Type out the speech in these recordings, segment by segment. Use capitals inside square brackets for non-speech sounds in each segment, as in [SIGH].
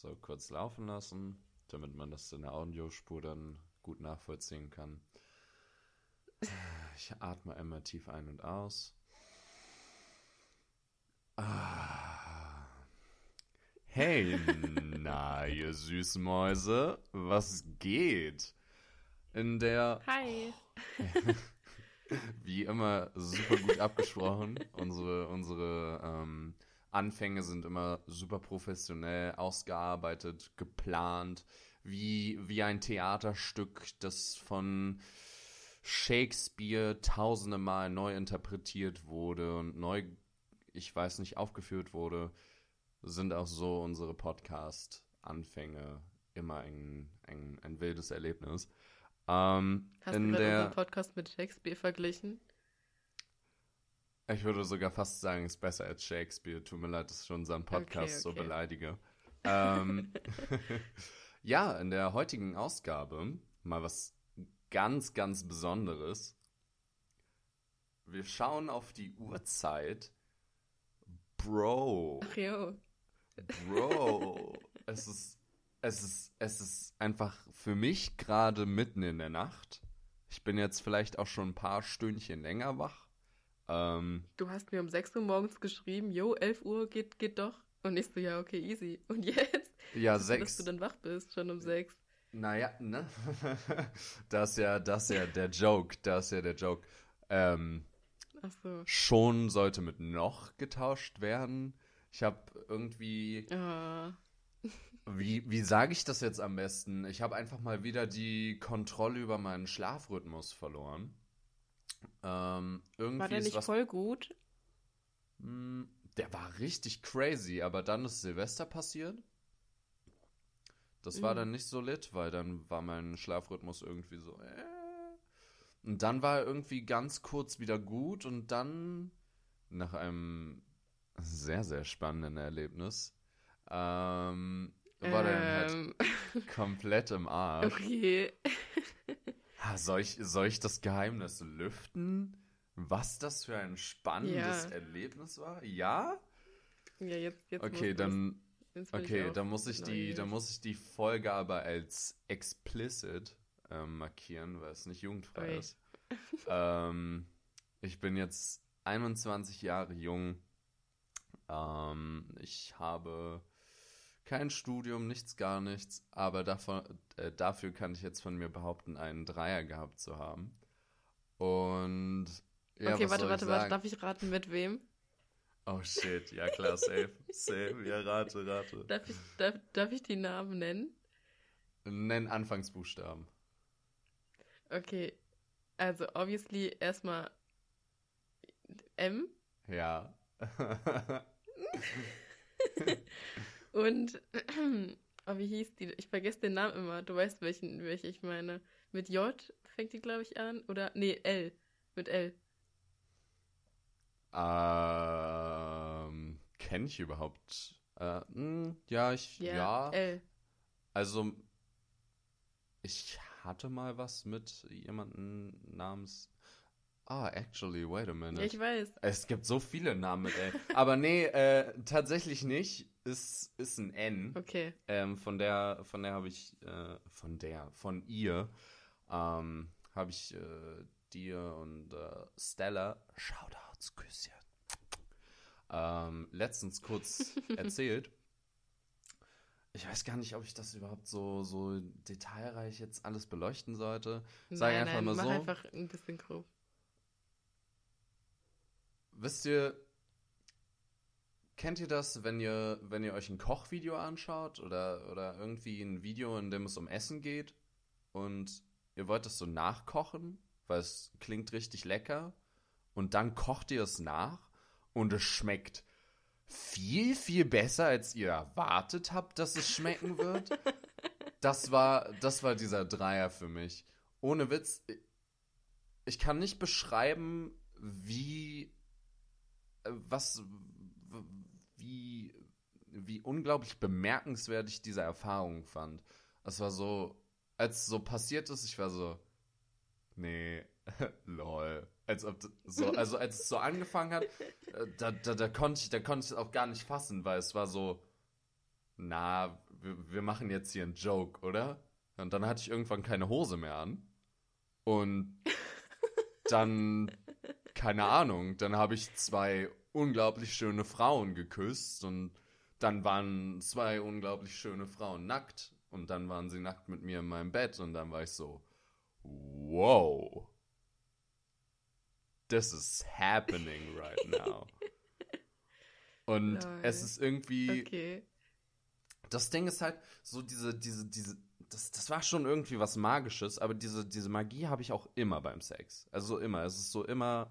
so kurz laufen lassen, damit man das in der Audiospur dann gut nachvollziehen kann. Ich atme einmal tief ein und aus. Ah. Hey, [LAUGHS] na, ihr süßen Mäuse, was geht? In der. Hi. [LAUGHS] Wie immer super gut abgesprochen. unsere unsere ähm, Anfänge sind immer super professionell ausgearbeitet, geplant, wie, wie ein Theaterstück, das von Shakespeare tausende Mal neu interpretiert wurde und neu, ich weiß nicht, aufgeführt wurde, sind auch so unsere Podcast-Anfänge immer ein, ein, ein wildes Erlebnis. Ähm, Hast du gerade unseren Podcast mit Shakespeare verglichen? Ich würde sogar fast sagen, es ist besser als Shakespeare. Tut mir leid, dass ich schon unseren Podcast Okay, so okay. beleidige. Ähm, [LAUGHS] ja, in der heutigen Ausgabe mal was ganz, ganz Besonderes. Wir schauen auf die Uhrzeit. Bro, Ach jo. Bro, es ist, es ist, es ist einfach für mich gerade mitten in der Nacht. Ich bin jetzt vielleicht auch schon ein paar Stündchen länger wach. Ähm, Du hast mir um 6 Uhr morgens geschrieben, jo, 11 Uhr geht, geht doch. Und ich so, ja, okay, easy. Und jetzt? ja, Dass sechs. du dann wach bist, schon um 6. Naja, ne? [LAUGHS] das ist ja, das ist ja der Joke, das ist ja der Joke. Ähm, Ach so. schon sollte mit noch getauscht werden. Ich habe irgendwie, Ah. wie, wie sage ich das jetzt am besten? Ich habe einfach mal wieder die Kontrolle über meinen Schlafrhythmus verloren. Ähm, irgendwie War der nicht was, voll gut? Hm, der war richtig crazy, aber dann ist Silvester passiert. Das war Mhm. dann nicht so lit, weil dann war mein Schlafrhythmus irgendwie so. Äh. Und dann war er irgendwie ganz kurz wieder gut und dann nach einem sehr, sehr spannenden Erlebnis ähm, war der dann halt Ähm, komplett im Arsch. [LAUGHS] okay. Ah, Soll ich, soll ich das Geheimnis lüften? Was das für ein spannendes Ja. Erlebnis war? Ja? Ja, jetzt, jetzt Okay, dann, Jetzt okay, dann muss ich die, dann muss ich die Folge aber als explicit ähm, markieren, weil es nicht jugendfrei Ui. ist. ähm, ich bin jetzt 21 Jahre jung. Ähm, ich habe kein Studium, nichts, gar nichts, aber davon, äh, dafür kann ich jetzt von mir behaupten, einen Dreier gehabt zu haben. Und ja, okay, warte, warte, warte. Darf ich raten, mit wem? Oh shit, ja klar, safe, safe, ja, rate, rate. Darf ich, darf, darf ich die Namen nennen? Nenn Anfangsbuchstaben. Okay. Also, obviously erstmal M Ja. [LAUGHS] [LAUGHS] und [CLEARS THROAT] oh, wie hieß die? Ich vergesse den Namen immer. Du weißt, welchen, welche ich meine. Mit J fängt die, glaube ich, an. Oder, nee, L. Mit L. ähm, kenn ich überhaupt? Äh, mh, ja, ich, ja. L. Also, ich hatte mal was mit jemandem namens. Ah, actually, wait a minute. Ich weiß. Es gibt so viele Namen mit L. Aber nee, äh, tatsächlich nicht. Ist, ist ein N. Okay. Ähm, von der, von der habe ich, äh, von der, von ihr, ähm, habe ich äh, dir und äh, Stella, Shoutouts, Küsschen, ähm, letztens kurz [LAUGHS] erzählt. Ich weiß gar nicht, ob ich das überhaupt so, so detailreich jetzt alles beleuchten sollte. Sag nein, einfach nein, mal mach so. einfach ein bisschen grob. Wisst ihr, kennt ihr das, wenn ihr, wenn ihr euch ein Kochvideo anschaut oder, oder irgendwie ein Video, in dem es um Essen geht und ihr wollt das so nachkochen, weil es klingt richtig lecker und dann kocht ihr es nach und es schmeckt viel, viel besser, als ihr erwartet habt, dass es schmecken wird? Das war, das war dieser Dreier für mich. Ohne Witz, ich kann nicht beschreiben, wie was wie wie unglaublich bemerkenswert ich diese Erfahrung fand. Es war so, als so passiert ist, ich war so, nee, [LAUGHS] lol. Als ob so, also als es so angefangen hat, äh, da, da, da konnte ich, da konnte ich es auch gar nicht fassen, weil es war so, na, wir, wir machen jetzt hier einen Joke, oder? Und dann hatte ich irgendwann keine Hose mehr an. Und dann, [LAUGHS] keine Ahnung, dann habe ich zwei unglaublich schöne Frauen geküsst und dann waren zwei unglaublich schöne Frauen nackt und dann waren sie nackt mit mir in meinem Bett und dann war ich so, wow, this is happening right now. [LAUGHS] Und Lol. es ist irgendwie, Okay. das Ding ist halt so diese, diese, diese, das, das war schon irgendwie was Magisches, aber diese, diese Magie habe ich auch immer beim Sex. Also immer. Es ist so immer,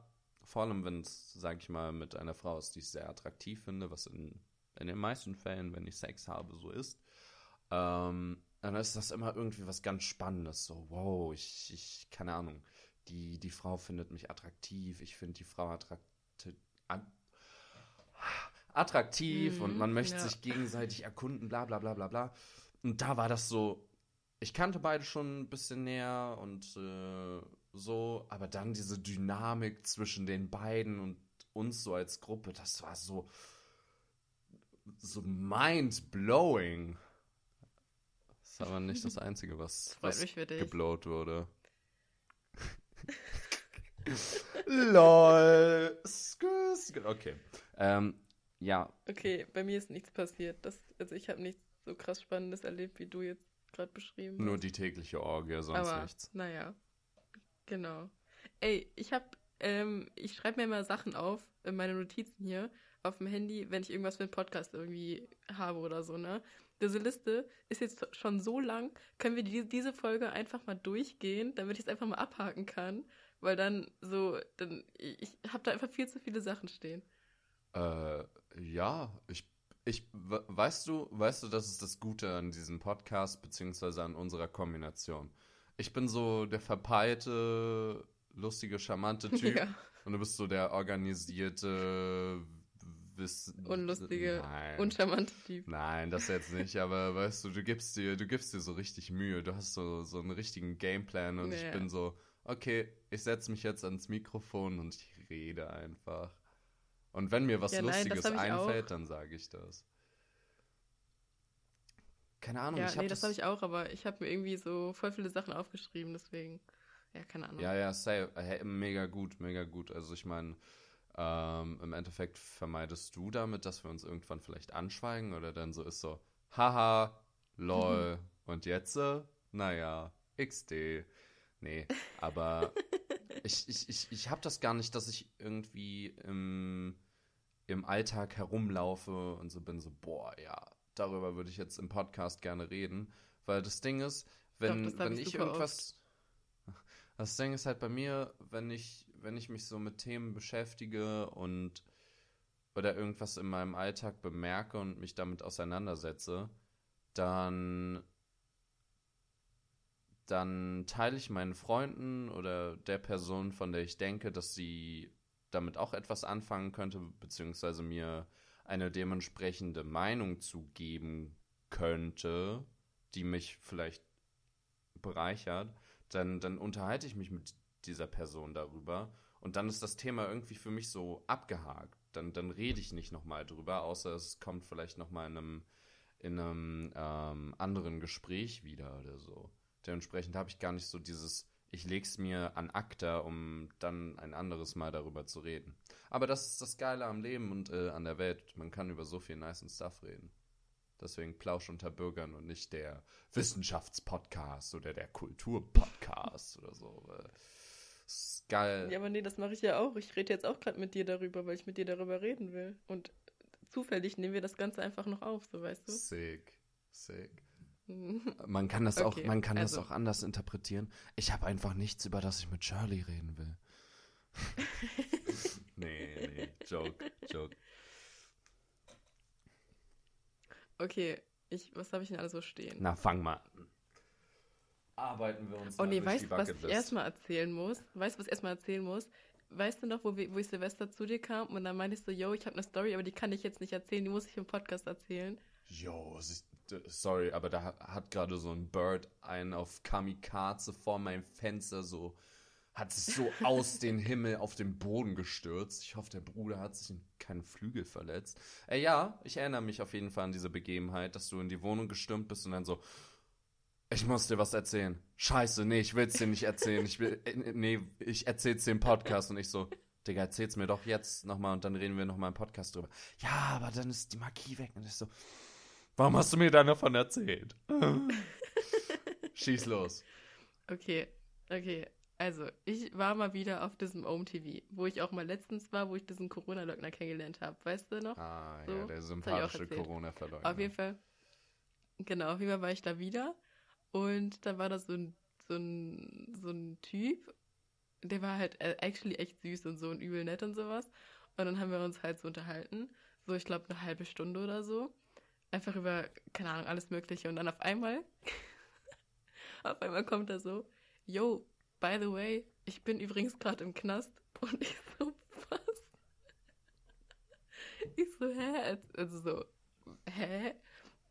vor allem wenn es, sag ich mal, mit einer Frau ist, die ich sehr attraktiv finde, was in, in den meisten Fällen, wenn ich Sex habe, so ist. Ähm, dann ist das immer irgendwie was ganz Spannendes. So, wow, ich, ich, keine Ahnung. Die, die Frau findet mich attraktiv, ich finde die Frau attraktiv. Attraktiv Mhm, und man möchte ja. sich gegenseitig erkunden, bla bla bla bla bla. Und da war das so, ich kannte beide schon ein bisschen näher und äh, so, aber dann diese Dynamik zwischen den beiden und uns so als Gruppe, das war so, so mind-blowing. Das ist aber nicht das Einzige, was, [LAUGHS] was geblowt wurde. [LAUGHS] LOL. Okay. Ähm, ja, Okay, bei mir ist nichts passiert. Das, also ich habe nichts so krass Spannendes erlebt, wie du jetzt gerade beschrieben nur hast. die tägliche Orgie, sonst Aber, nichts. naja. Genau. Ey, ich hab, ähm, ich schreibe mir immer Sachen auf, in meine Notizen hier, auf dem Handy, wenn ich irgendwas für einen Podcast irgendwie habe oder so, ne? Diese Liste ist jetzt schon so lang, können wir die, diese Folge einfach mal durchgehen, damit ich es einfach mal abhaken kann, weil dann so, dann, ich, habe da einfach viel zu viele Sachen stehen. Äh, ja, ich, ich, we- weißt du, weißt du, das ist das Gute an diesem Podcast, beziehungsweise an unserer Kombination. Ich bin so der verpeilte, lustige, charmante [LAUGHS] Typ Ja. und du bist so der organisierte, Wiss Unlustige, Nein. uncharmante Typ. Nein, das jetzt nicht, aber weißt du, du gibst dir, du gibst dir so richtig Mühe. Du hast so, so einen richtigen Gameplan und ich Ja. bin so, okay, ich setze mich jetzt ans Mikrofon und ich rede einfach. Und wenn mir was Ja, Lustiges ich einfällt, auch. dann sage ich das. Keine Ahnung, Ja, ich habe nee, das habe ich auch, aber ich habe mir irgendwie so voll viele Sachen aufgeschrieben, deswegen, ja, keine Ahnung. Ja, ja, safe. Hey, mega gut, mega gut. Also ich meine, ähm, im Endeffekt vermeidest du damit, dass wir uns irgendwann vielleicht anschweigen oder dann so ist so, haha, lol, [LAUGHS] und jetzt? äh, Naja, XD. Nee, aber [LAUGHS] ich, ich, ich, ich habe das gar nicht, dass ich irgendwie im, im Alltag herumlaufe und so bin so, boah, ja, darüber würde ich jetzt im Podcast gerne reden. Weil das Ding ist, wenn, hab wenn ich ich irgendwas. [LAUGHS] Das Ding ist halt bei mir, wenn ich, wenn ich mich so mit Themen beschäftige und oder irgendwas in meinem Alltag bemerke und mich damit auseinandersetze, dann dann teile ich meinen Freunden oder der Person, von der ich denke, dass sie damit auch etwas anfangen könnte, beziehungsweise mir eine dementsprechende Meinung zu geben könnte, die mich vielleicht bereichert, dann, dann unterhalte ich mich mit dieser Person darüber und dann ist das Thema irgendwie für mich so abgehakt. Dann, dann rede ich nicht nochmal drüber, außer es kommt vielleicht nochmal in einem, in einem ähm, anderen Gespräch wieder oder so. Dementsprechend habe ich gar nicht so dieses, ich leg's mir an Akta, um dann ein anderes Mal darüber zu reden. Aber das ist das Geile am Leben und äh, an der Welt. Man kann über so viel nice Stuff reden. Deswegen Plausch unter Bürgern und nicht der Wissenschaftspodcast oder der Kulturpodcast oder so. Äh, ist geil. Ja, aber nee, das mache ich ja auch. Ich rede jetzt auch gerade mit dir darüber, weil ich mit dir darüber reden will. Und zufällig nehmen wir das Ganze einfach noch auf, so weißt du. Sick. Sick. Man kann das Okay, auch, man kann also- das auch anders interpretieren. Ich habe einfach nichts, über das ich mit Shirley reden will. [LAUGHS] nee, nee, Joke, Joke. Okay, ich, was habe ich denn alles so stehen? Na, fang mal an. Arbeiten wir uns oh nee, weißt du, was ich erstmal erzählen muss? Weißt du, was ich erstmal erzählen muss? Weißt du noch, wo, wir, wo ich Silvester zu dir kam und dann meinte ich so, yo, ich habe eine Story, aber die kann ich jetzt nicht erzählen, die muss ich im Podcast erzählen. Jo, es ist- sorry, aber da hat gerade so ein Bird einen auf Kamikaze vor meinem Fenster so hat sich so [LAUGHS] aus den Himmel auf den Boden gestürzt. Ich hoffe, der Bruder hat sich in keinen Flügel verletzt. Äh, ja, ich erinnere mich auf jeden Fall an diese Begebenheit, dass du in die Wohnung gestürmt bist und dann so, ich muss dir was erzählen. Scheiße, nee, ich will's dir nicht erzählen. Ich will, äh, nee, ich erzähl's dir im Podcast und ich so, Digga, erzähl's mir doch jetzt nochmal und dann reden wir nochmal im Podcast drüber. Ja, aber dann ist die Magie weg und ich so, warum hast du mir dann davon erzählt? [LAUGHS] Schieß los. Okay, okay. Also, ich war mal wieder auf diesem OM-TV, wo ich auch mal letztens war, wo ich diesen Corona-Leugner kennengelernt habe. Weißt du noch? Ah, So, ja, der sympathische. Corona-Verleugner. Auf jeden Fall. Genau, auf jeden Fall war ich da wieder. Und da war da so ein, so ein, so ein Typ, der war halt äh, actually echt süß und so und übel nett und sowas. Und dann haben wir uns halt so unterhalten. So, ich glaube, eine halbe Stunde oder so. Einfach über, keine Ahnung, alles Mögliche. Und dann auf einmal, [LAUGHS] auf einmal kommt er so, yo, by the way, ich bin übrigens gerade im Knast. [LAUGHS] Und ich so, was? [LAUGHS] Ich so, hä? Also so, hä?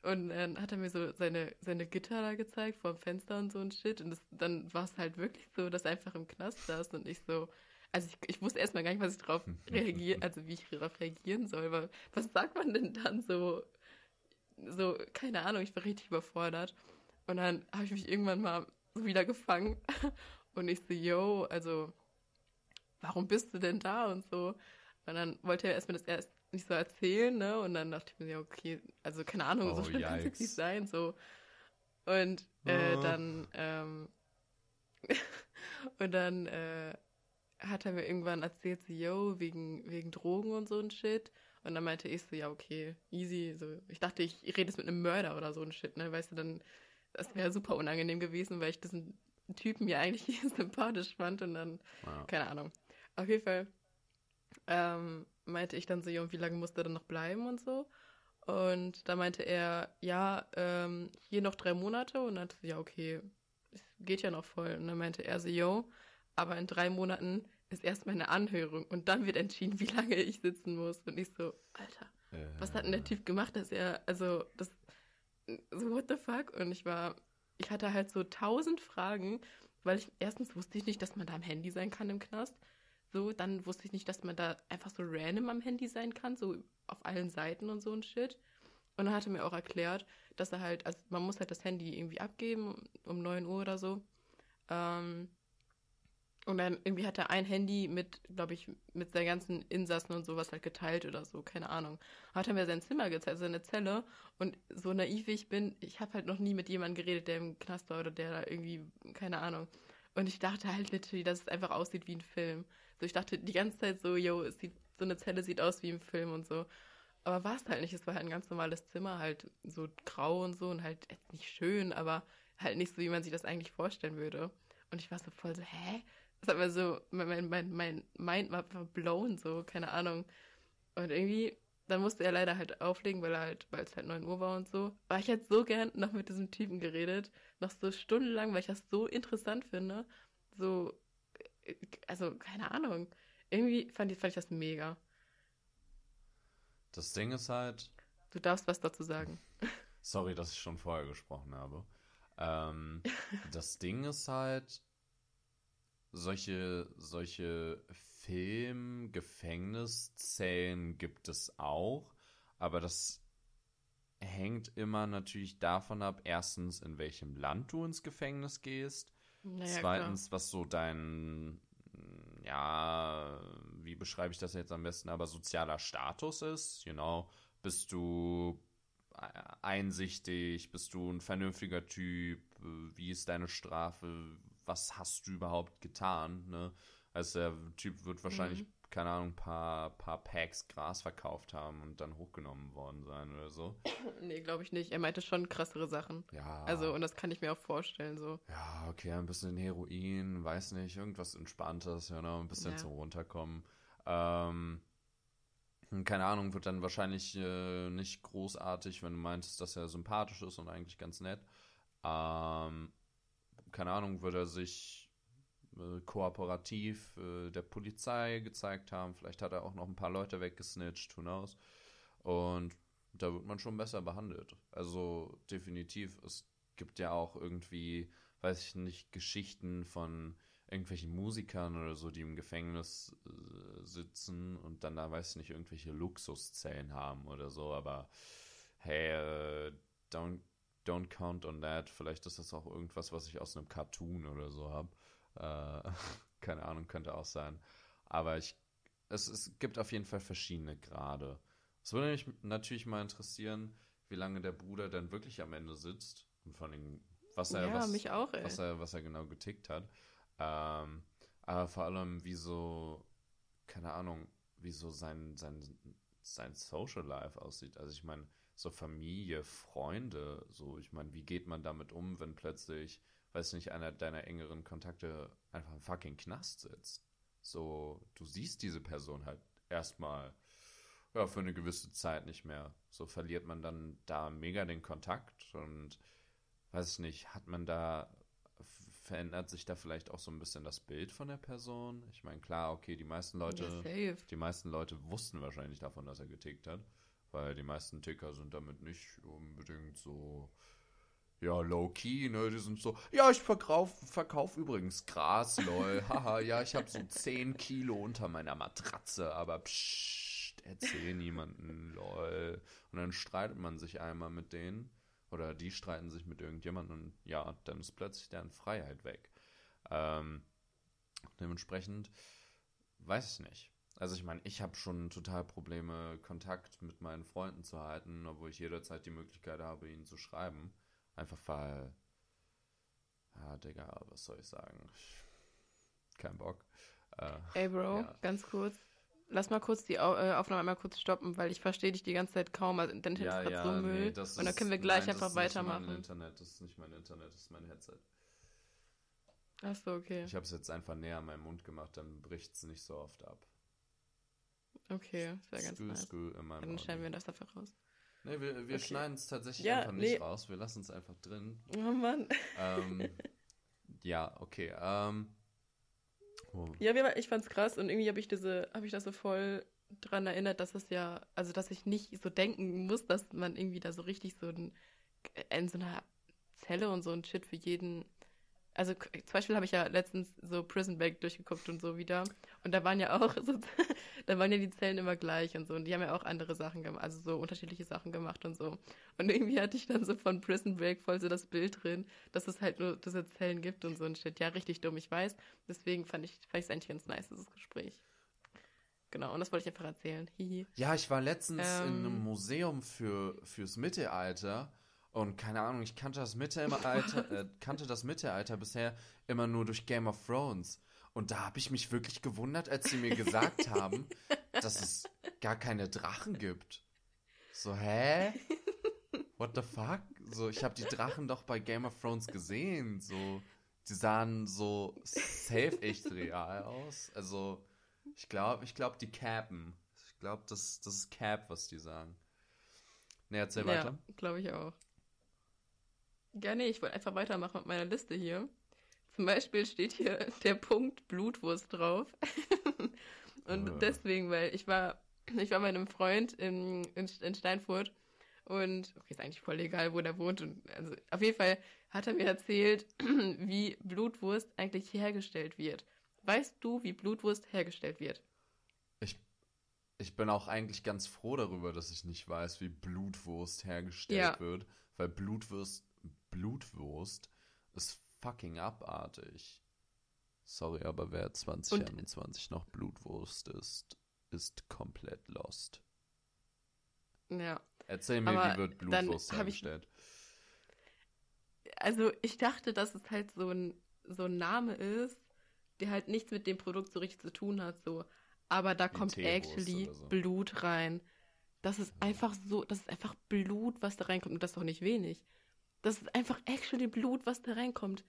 Und dann hat er mir so seine, seine Gitter da gezeigt vor dem Fenster und so ein Shit. Und das, dann war es halt wirklich so, dass er einfach im Knast saß und ich so, also ich, ich wusste erstmal gar nicht, was ich darauf reagiere, also wie ich darauf reagieren soll, weil was sagt man denn dann so, so, keine Ahnung, ich war richtig überfordert. Und dann habe ich mich irgendwann mal so wieder gefangen [LAUGHS] und ich so, yo, also, warum bist du denn da und so. Und dann wollte er erstmal das erst nicht so erzählen, ne? Und dann dachte ich mir, ja, okay, also keine Ahnung, so Oh, schlimm kann es nicht sein, so. Und äh, Oh. dann, ähm, [LAUGHS] und dann äh, hat er mir irgendwann erzählt, so, yo, wegen, wegen Drogen und so ein Shit. Und dann meinte ich so, ja, okay, easy. So, ich dachte, ich rede jetzt mit einem Mörder oder so ein Shit, ne? Weißt du, dann, das wäre super unangenehm gewesen, weil ich diesen Typen ja eigentlich [LAUGHS] sympathisch fand und dann, Ja. keine Ahnung. Auf jeden Fall ähm, meinte ich dann so, ja, und wie lange muss der dann noch bleiben und so. Und da meinte er, ja, ähm, hier noch drei Monate. Und dann ja, okay, es geht ja noch voll. Und dann meinte er so, yo, aber in drei Monaten ist erstmal eine Anhörung und dann wird entschieden, wie lange ich sitzen muss. Und ich so, Alter, was hat denn der Typ gemacht, dass er, also, das, so, what the fuck? Und ich war, ich hatte halt so tausend Fragen, weil ich, erstens wusste ich nicht, dass man da am Handy sein kann im Knast. So, dann wusste ich nicht, dass man da einfach so random am Handy sein kann, so auf allen Seiten und so ein Shit. Und dann hat er mir auch erklärt, dass er halt, also man muss halt das Handy irgendwie abgeben um 9 Uhr oder so. Ähm, und dann irgendwie hat er ein Handy mit, glaube ich, mit seinen ganzen Insassen und sowas halt geteilt oder so, keine Ahnung. Hat er mir sein Zimmer gezeigt, seine Zelle. Und so naiv wie ich bin, ich habe halt noch nie mit jemandem geredet, der im Knast war oder der da irgendwie, keine Ahnung. Und ich dachte halt literally, dass es einfach aussieht wie ein Film. So, ich dachte die ganze Zeit so, yo, es sieht, so eine Zelle sieht aus wie im Film und so. Aber war es halt nicht. Es war halt ein ganz normales Zimmer, halt so grau und so und halt nicht schön, aber halt nicht so, wie man sich das eigentlich vorstellen würde. Und ich war so voll so, hä? Das hat mir so, mein, mein, mein, Mind war war blown, so, keine Ahnung. Und irgendwie, dann musste er leider halt auflegen, weil er halt, weil es halt 9 Uhr war und so. Aber ich hätte so gern noch mit diesem Typen geredet, noch so stundenlang, weil ich das so interessant finde. So, also, keine Ahnung. Irgendwie fand ich, fand ich das mega. Das Ding ist halt, Du darfst was dazu sagen. sorry, dass ich schon vorher gesprochen habe. Ähm, [LAUGHS] das Ding ist halt, solche, solche Film-Gefängniszellen gibt es auch, aber das hängt immer natürlich davon ab, erstens, in welchem Land du ins Gefängnis gehst, Naja, zweitens, was so dein, ja, wie beschreibe ich das jetzt am besten, aber sozialer Status ist, you know, bist du einsichtig, bist du ein vernünftiger Typ, wie ist deine Strafe, was hast du überhaupt getan, ne? Also der Typ wird wahrscheinlich, Mhm. keine Ahnung, ein paar, paar Packs Gras verkauft haben und dann hochgenommen worden sein oder so. [COUGHS] Nee, glaube ich nicht. Er meinte schon krassere Sachen. Ja. Also, und das kann ich mir auch vorstellen, so. Ja, okay, ein bisschen Heroin, weiß nicht, irgendwas Entspanntes, ja, ne, ein bisschen Ja. zum Runterkommen. Ähm, keine Ahnung, wird dann wahrscheinlich äh, nicht großartig, wenn du meintest, dass er sympathisch ist und eigentlich ganz nett. Ähm, keine Ahnung, wird er sich äh, kooperativ äh, der Polizei gezeigt haben. Vielleicht hat er auch noch ein paar Leute weggesnitcht, who knows. Und da wird man schon besser behandelt. Also definitiv, es gibt ja auch irgendwie, weiß ich nicht, Geschichten von irgendwelchen Musikern oder so, die im Gefängnis äh, sitzen und dann da, weiß nicht, irgendwelche Luxuszellen haben oder so, aber hey, äh, don't, don't count on that. Vielleicht ist das auch irgendwas, was ich aus einem Cartoon oder so habe. Äh, [LAUGHS] keine Ahnung, könnte auch sein. Aber ich, es, es gibt auf jeden Fall verschiedene Grade. Es würde mich natürlich mal interessieren, wie lange der Bruder dann wirklich am Ende sitzt und von den, was er, Ja, was, auch, was er, was er genau getickt hat. Ähm, aber vor allem, wie so, keine Ahnung, wie so sein, sein, sein Social Life aussieht. Also ich meine, so Familie, Freunde, so, ich meine, wie geht man damit um, wenn plötzlich, weiß nicht, einer deiner engeren Kontakte einfach im fucking Knast sitzt? So, du siehst diese Person halt erstmal ja, für eine gewisse Zeit nicht mehr. So verliert man dann da mega den Kontakt und weiß ich nicht, hat man da, verändert sich da vielleicht auch so ein bisschen das Bild von der Person? Ich meine, klar, okay, die meisten Leute, Ja, die meisten Leute wussten wahrscheinlich davon, dass er getickt hat, weil die meisten Ticker sind damit nicht unbedingt so, ja, low-key, ne, die sind so, ja, ich verkauf, verkauf übrigens Gras, lol, [LAUGHS] haha, ja, ich habe so 10 Kilo unter meiner Matratze, aber pssst, erzähl niemanden, lol. Und dann streitet man sich einmal mit denen, oder die streiten sich mit irgendjemandem und ja, dann ist plötzlich deren Freiheit weg. Ähm, dementsprechend weiß ich nicht. Also ich meine, ich habe schon total Probleme, Kontakt mit meinen Freunden zu halten, obwohl ich jederzeit die Möglichkeit habe, ihnen zu schreiben. Einfach weil, ja, Digga, was soll ich sagen? Kein Bock. Äh, Ey, Bro, Ja. ganz kurz. Lass mal kurz die Au äh, Aufnahme einmal kurz stoppen, weil ich verstehe dich die ganze Zeit kaum. Also, dein Internet ist gerade so Müll. das und dann können wir gleich nein, einfach weitermachen. Mein Internet, das ist nicht mein Internet, das ist mein Headset. Achso, okay. Ich habe es jetzt einfach näher an meinen Mund gemacht, dann bricht es nicht so oft ab. Okay, das wäre ganz Skü, nice. in meinem Dann schneiden wir das dafür raus. Nee, wir, wir Okay. schneiden es tatsächlich Ja, einfach nicht nee. raus. Wir lassen es einfach drin. Oh Mann. ähm, ja, okay. Ähm, oh, Ja, ich fand's krass und irgendwie habe ich diese, habe ich das so voll dran erinnert, dass es ja, also dass ich nicht so denken muss, dass man irgendwie da so richtig so ein, in so einer Zelle und so ein Shit für jeden. Also zum Beispiel habe ich ja letztens so Prison Break durchgeguckt und so wieder. Und da waren ja auch so, [LAUGHS] da waren ja die Zellen immer gleich und so. Und die haben ja auch andere Sachen gemacht, also so unterschiedliche Sachen gemacht und so. Und irgendwie hatte ich dann so von Prison Break voll so das Bild drin, dass es halt nur diese Zellen gibt und so ein Shit. Ja, richtig dumm, ich weiß. Deswegen fand ich fand es eigentlich ganz nice, dieses Gespräch. Genau, und das wollte ich einfach erzählen. Hihi. Ja, ich war letztens in Ähm. einem Museum für, fürs Mittelalter und keine Ahnung, ich kannte das Mittelalter, äh, kannte das Mittelalter bisher immer nur durch Game of Thrones. Und da habe ich mich wirklich gewundert, als sie mir gesagt haben, dass es gar keine Drachen gibt. So, hä? What the fuck? So, ich habe die Drachen doch bei Game of Thrones gesehen. So, die sahen so safe echt real aus. Also, ich glaube, ich glaube, die cappen. Ich glaube, das, das ist Cap, was die sagen. Ne, erzähl weiter. Ja, glaube ich auch. Ja, nee, ich wollte einfach weitermachen mit meiner Liste hier. Zum Beispiel steht hier [LAUGHS] der Punkt Blutwurst drauf. [LAUGHS] und Ah. deswegen, weil ich war, ich war bei einem Freund in, in, in Steinfurt und, okay, ist eigentlich voll egal, wo der wohnt. Und, also, auf jeden Fall hat er mir erzählt, [CLEARS THROAT] wie Blutwurst eigentlich hergestellt wird. Weißt du, wie Blutwurst hergestellt wird? Ich, ich bin auch eigentlich ganz froh darüber, dass ich nicht weiß, wie Blutwurst hergestellt Ja. wird, weil Blutwurst, Blutwurst ist fucking abartig. Sorry, aber wer 2021 noch Blutwurst ist, ist komplett lost. Ja. Erzähl mir, Aber wie wird Blutwurst ich- hergestellt? Also ich dachte, dass es halt so ein, so ein Name ist, der halt nichts mit dem Produkt so richtig zu tun hat, so. Aber da kommt Teewurst actually so. Blut rein. Das ist einfach so, das ist einfach Blut, was da reinkommt. Und das ist doch nicht wenig. Das ist einfach actually Blut, was da reinkommt.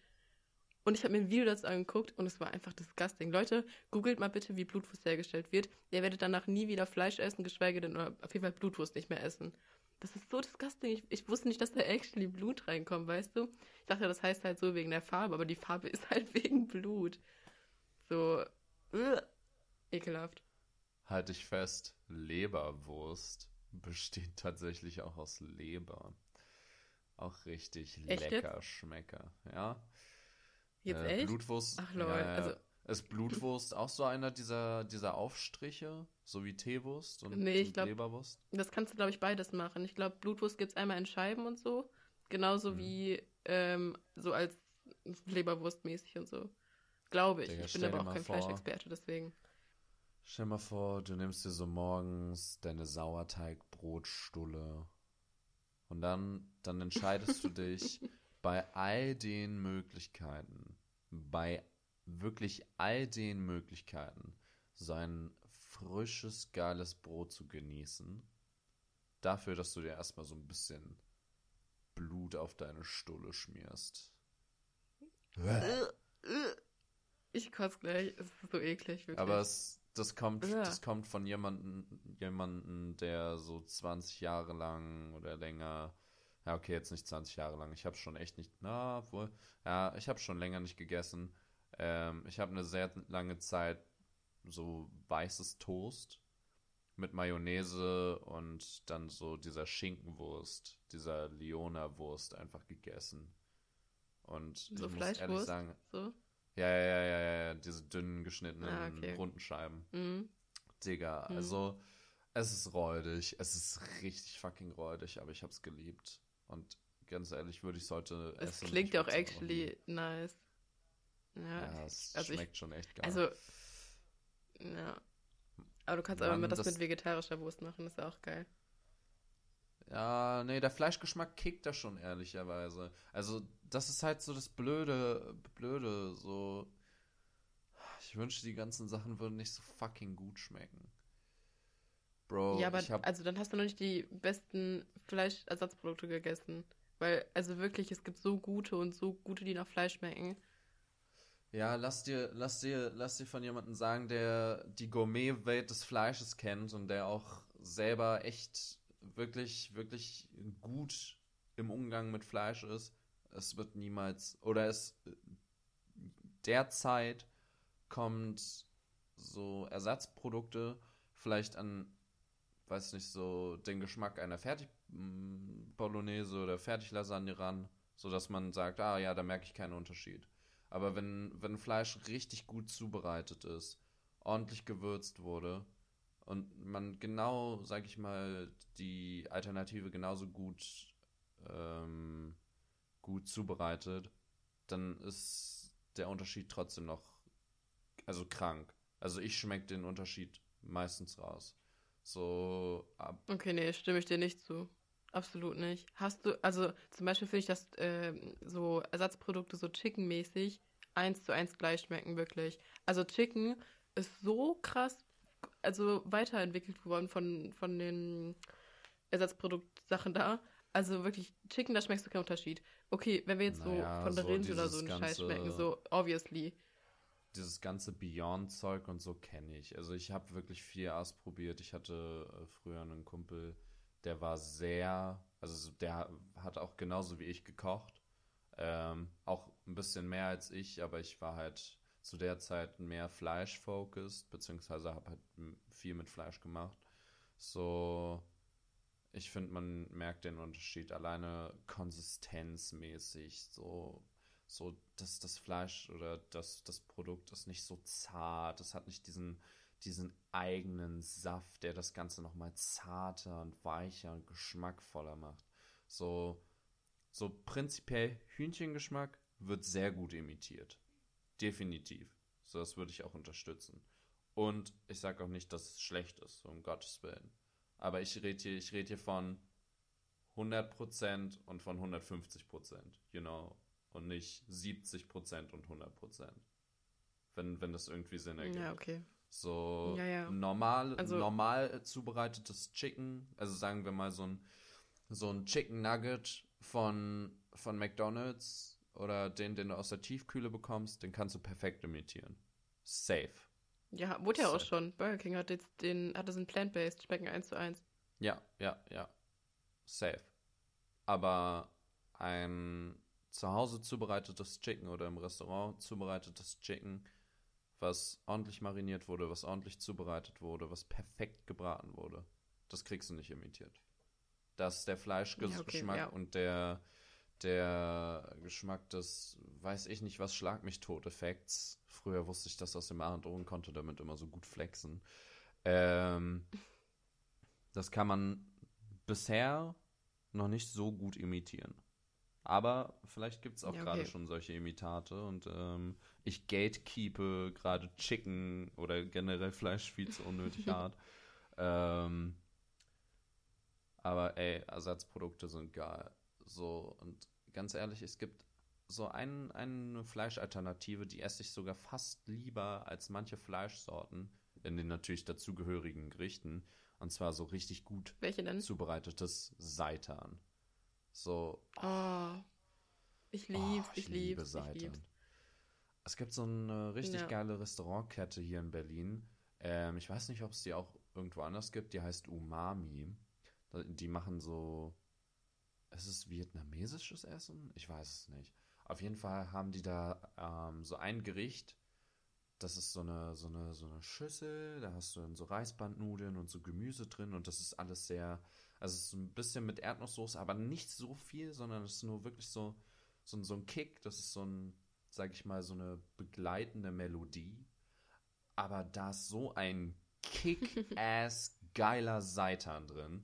Und ich habe mir ein Video dazu angeguckt und es war einfach disgusting. Leute, googelt mal bitte, wie Blutwurst hergestellt wird. Ihr werdet danach nie wieder Fleisch essen, geschweige denn, oder auf jeden Fall Blutwurst nicht mehr essen. Das ist so disgusting. Ich, ich wusste nicht, dass da actually Blut reinkommt, weißt du? Ich dachte, das heißt halt so wegen der Farbe, aber die Farbe [LAUGHS] ist halt wegen Blut. So, uh, ekelhaft. Halte ich fest, Leberwurst besteht tatsächlich auch aus Leber. Auch richtig Echt jetzt? lecker Schmecker, ja. Jetzt Äh, echt? Blutwurst. Ach, lol, Ja, ja. also- Ist Blutwurst auch so einer dieser, dieser Aufstriche? So wie Teewurst und, Nee, ich und glaub- Leberwurst? Das kannst du, glaube ich, beides machen. Ich glaube, Blutwurst gibt es einmal in Scheiben und so. Genauso Mhm. wie ähm, so als Leberwurst mäßig und so. Glaube ich. Digga, ich bin aber auch kein vor. Fleischexperte, deswegen. Stell mal vor, du nimmst dir so morgens deine Sauerteigbrotstulle und dann, dann entscheidest du dich [LAUGHS] bei all den Möglichkeiten, bei wirklich all den Möglichkeiten, so ein frisches, geiles Brot zu genießen, dafür, dass du dir erstmal so ein bisschen Blut auf deine Stulle schmierst. Ich kotze gleich. Es ist so eklig, wirklich. Aber es, das kommt, Ja. das kommt von jemandem, jemanden, der so 20 Jahre lang oder länger, ja okay, jetzt nicht 20 Jahre lang, ich habe schon echt nicht, na, wohl, ja, ich habe schon länger nicht gegessen. Ähm, ich habe eine sehr lange Zeit so weißes Toast mit Mayonnaise und dann so dieser Schinkenwurst, dieser Leona-Wurst einfach gegessen. Und So ich muss ehrlich sagen, so. Ja, ja, ja, ja, ja, ja, diese dünnen geschnittenen Ah, okay. runden Scheiben. Mhm. Digga, Mhm. also es ist räudig, es ist richtig fucking räudig, aber ich hab's geliebt. Und ganz ehrlich, würde ich es heute Es essen. klingt ich ja auch actually nice. Ja. Ja, es also ich- schmeckt schon echt geil. Also, ja. Aber du kannst aber Mann, mit das, das- mit vegetarischer Wurst machen, ist ja auch geil. Ja, nee, der Fleischgeschmack kickt da schon, ehrlicherweise. Also, das ist halt so das Blöde, Blöde, so. Ich wünschte, die ganzen Sachen würden nicht so fucking gut schmecken. Bro, ja, aber ich hab. also dann hast du noch nicht die besten Fleischersatzprodukte gegessen. Weil, also wirklich, es gibt so gute und so gute, die nach Fleisch schmecken. Ja, lass dir, lass dir, lass dir von jemandem sagen, der die Gourmet-Welt des Fleisches kennt und der auch selber echt wirklich, wirklich gut im Umgang mit Fleisch ist. Es wird niemals, oder es derzeit kommt so Ersatzprodukte vielleicht an, weiß nicht, so den Geschmack einer Fertig-Bolognese oder Fertiglasagne ran, sodass man sagt, ah ja, da merke ich keinen Unterschied. Aber wenn, wenn Fleisch richtig gut zubereitet ist, ordentlich gewürzt wurde und man genau, sag ich mal, die Alternative genauso gut, ähm, gut zubereitet, dann ist der Unterschied trotzdem noch, also krank. Also ich schmecke den Unterschied meistens raus. So, ab, Okay, nee, stimme ich dir nicht zu. Absolut nicht. Hast du, also zum Beispiel finde ich, dass ähm, so Ersatzprodukte so Chicken-mäßig eins zu eins gleich schmecken, wirklich. Also Chicken ist so krass, also weiterentwickelt worden von, von den Ersatzproduktsachen da. Also wirklich, Chicken, da schmeckst du keinen Unterschied. Okay, wenn wir jetzt Naja, so von der so Rind oder so einen Scheiß ganze- schmecken, so obviously. dieses ganze Beyond-Zeug und so kenne ich. Also ich habe wirklich viel ausprobiert. Ich hatte äh, früher einen Kumpel, der war sehr, also so- der hat auch genauso wie ich gekocht. Ähm, auch ein bisschen mehr als ich, aber ich war halt zu der Zeit mehr Fleisch-focused, beziehungsweise habe halt viel mit Fleisch gemacht. So, ich finde, man merkt den Unterschied alleine konsistenzmäßig. So, so dass das Fleisch oder das, das Produkt ist nicht so zart, es hat nicht diesen, diesen eigenen Saft, der das Ganze nochmal zarter und weicher und geschmackvoller macht. So, so prinzipiell Hühnchengeschmack wird sehr gut imitiert. Definitiv. So, das würde ich auch unterstützen. Und ich sage auch nicht, dass es schlecht ist, um Gottes Willen. Aber ich rede hier, ich rede hier von 100% und von 150%, you know, und nicht 70% und 100%. Wenn, wenn das irgendwie Sinn ergibt. Ja, okay. So Ja, ja. normal, Also- normal zubereitetes Chicken, also sagen wir mal so ein, so ein Chicken Nugget von, von McDonalds oder den, den du aus der Tiefkühle bekommst, den kannst du perfekt imitieren. Safe. Ja, wurde ja auch schon. Burger King hat jetzt den, hat das in Plant-Based, schmecken eins zu eins. Ja, ja, ja. Safe. Aber ein zu Hause zubereitetes Chicken oder im Restaurant zubereitetes Chicken, was ordentlich mariniert wurde, was ordentlich zubereitet wurde, was perfekt gebraten wurde, das kriegst du nicht imitiert. Das ist der Fleischgeschmack Ja, okay, ja. und der, der Geschmack des, weiß ich nicht was, Schlag mich tot Effekts. Früher wusste ich das aus dem Abend und konnte damit immer so gut flexen. Ähm, das kann man bisher noch nicht so gut imitieren. Aber vielleicht gibt es auch Ja, gerade okay. schon solche Imitate und ähm, ich gatekeepe gerade Chicken oder generell Fleisch viel zu unnötig [LAUGHS] hart. Ähm, aber ey, Ersatzprodukte sind geil. So, und ganz ehrlich, es gibt so ein, eine Fleischalternative, die esse ich sogar fast lieber als manche Fleischsorten in den natürlich dazugehörigen Gerichten. Und zwar so richtig gut zubereitetes Seitan. So, Oh. Ich lieb's, oh, ich, ich Seitan. lieb's. Es gibt so eine richtig Ja. geile Restaurantkette hier in Berlin. Ähm, ich weiß nicht, ob es die auch irgendwo anders gibt. Die heißt Umami. Die machen so. Ist es vietnamesisches Essen? Ich weiß es nicht. Auf jeden Fall haben die da ähm, so ein Gericht. Das ist so eine, so eine, so eine Schüssel. Da hast du dann so Reisbandnudeln und so Gemüse drin. Und das ist alles sehr. Also es ist ein bisschen mit Erdnusssoße, aber nicht so viel, sondern es ist nur wirklich so, so, ein- so ein Kick. Das ist so ein, sag ich mal, so eine begleitende Melodie. Aber da ist so ein kick-ass [LAUGHS] geiler Seitan drin.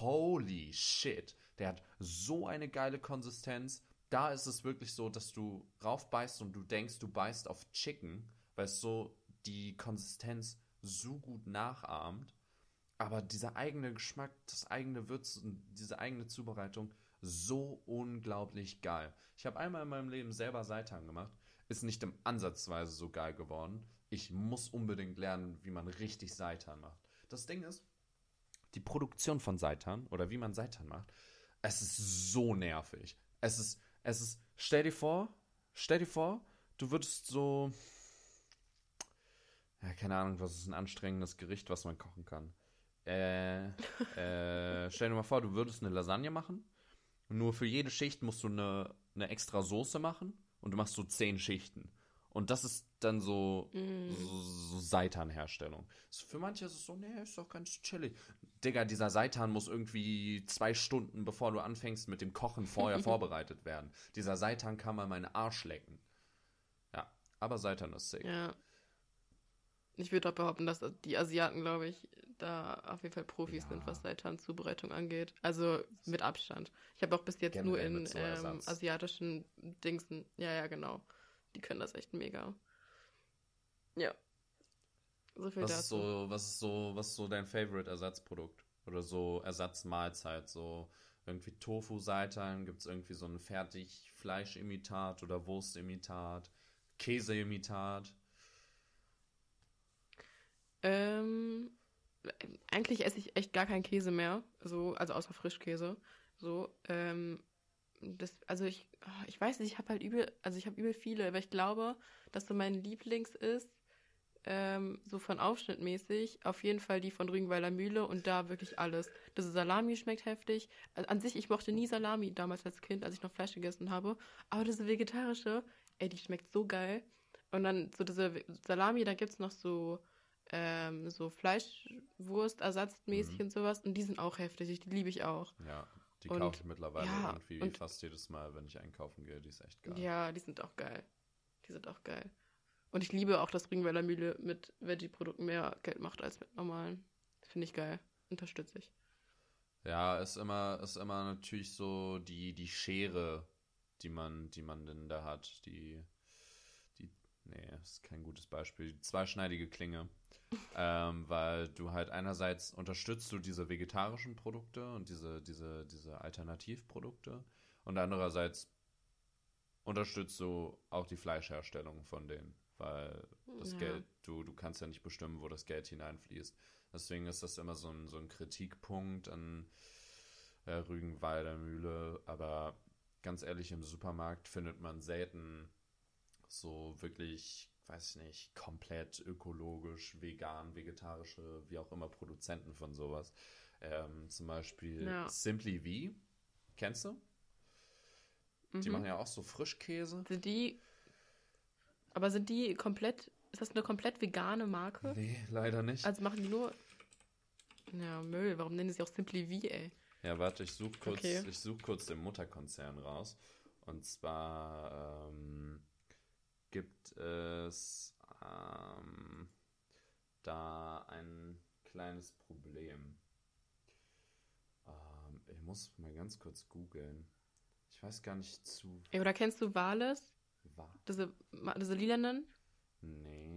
Holy shit. Der hat so eine geile Konsistenz. Da ist es wirklich so, dass du raufbeißt und du denkst, du beißt auf Chicken, weil es so die Konsistenz so gut nachahmt. Aber dieser eigene Geschmack, das eigene Würz diese eigene Zubereitung, so unglaublich geil. Ich habe einmal in meinem Leben selber Seitan gemacht. Ist nicht im Ansatzweise so geil geworden. Ich muss unbedingt lernen, wie man richtig Seitan macht. Das Ding ist, die Produktion von Seitan oder wie man Seitan macht, es ist so nervig. Es ist, es ist, stell dir vor, stell dir vor, du würdest so, ja, keine Ahnung, was ist ein anstrengendes Gericht, was man kochen kann. Äh, [LAUGHS] äh, stell dir mal vor, du würdest eine Lasagne machen. Nur für jede Schicht musst du eine, eine extra Soße machen und du machst so zehn Schichten. Und das ist dann so, so, so Seitan-Herstellung. Für manche ist es so, nee, ist doch ganz chillig. Digga, dieser Seitan muss irgendwie zwei Stunden, bevor du anfängst mit dem Kochen, vorher [LAUGHS] vorbereitet werden. Dieser Seitan kann mal meinen Arsch lecken. Ja, aber Seitan ist sick. Ja. Ich würde auch behaupten, dass die Asiaten, glaube ich, da auf jeden Fall Profis Ja. sind, was Seitan-Zubereitung angeht. Also mit Abstand. Ich habe auch bis jetzt nur Generell in mit so ähm, asiatischen Dingsen. Ja, ja, genau. Die können das echt mega. Ja. So viel Was ist dazu. so, was ist so, was ist so dein Favorite-Ersatzprodukt? Oder so Ersatzmahlzeit? So irgendwie Tofu-Seitan, gibt es irgendwie so ein Fertig-Fleischimitat oder Wurstimitat, Käseimitat? Ähm, eigentlich esse ich echt gar keinen Käse mehr. So, also außer Frischkäse. So, ähm, das, also ich, ah, ich weiß nicht, ich habe halt übel, also ich habe übel viele, aber ich glaube, dass so mein Lieblings ist, ähm, so von Aufschnitt mäßig, auf jeden Fall die von Rügenweiler Mühle und da wirklich alles. Das Salami schmeckt heftig. Also an sich, ich mochte nie Salami damals als Kind, als ich noch Fleisch gegessen habe. Aber diese vegetarische, ey, die schmeckt so geil. Und dann so diese Salami, da gibt's noch so, ähm, so Fleischwurstersatzmäßig Mhm. und sowas. Und die sind auch heftig, die liebe ich auch. Ja, die Und- kaufe ich mittlerweile ja, irgendwie und- fast jedes Mal, wenn ich einkaufen gehe. Die ist echt geil. Ja, die sind auch geil. Die sind auch geil. Und ich liebe auch, dass Ringweiler Mühle mit Veggie-Produkten mehr Geld macht als mit normalen. Finde ich geil. Unterstütze ich. Ja, ist immer, ist immer natürlich so die, die Schere, die man, die man denn da hat. Die, die, nee, ist kein gutes Beispiel. Die zweischneidige Klinge. [LAUGHS] ähm, weil du halt einerseits unterstützt du diese vegetarischen Produkte und diese, diese, diese Alternativprodukte und andererseits unterstützt du auch die Fleischherstellung von denen, weil das Ja. Geld, du, du kannst ja nicht bestimmen, wo das Geld hineinfließt. Deswegen ist das immer so ein, so ein Kritikpunkt an äh, Rügenwalder Mühle. Aber ganz ehrlich, im Supermarkt findet man selten so wirklich, weiß ich nicht, komplett ökologisch, vegan, vegetarische, wie auch immer Produzenten von sowas. Ähm, zum Beispiel Ja. Simply V. Kennst du? Die Mhm. machen ja auch so Frischkäse. Sind die. Aber sind die komplett. Ist das eine komplett vegane Marke? Nee, leider nicht. Also machen die nur. Ja, Müll. Warum nennen die sich auch Simply V, ey? Ja, warte, ich suche kurz, Okay. ich such kurz den Mutterkonzern raus. Und zwar ähm, gibt es ähm, da ein kleines Problem. Ähm, ich muss mal ganz kurz googeln. Ich weiß gar nicht zu. Ey, oder kennst du Wales? Wa Diese, diese lilanen? nee.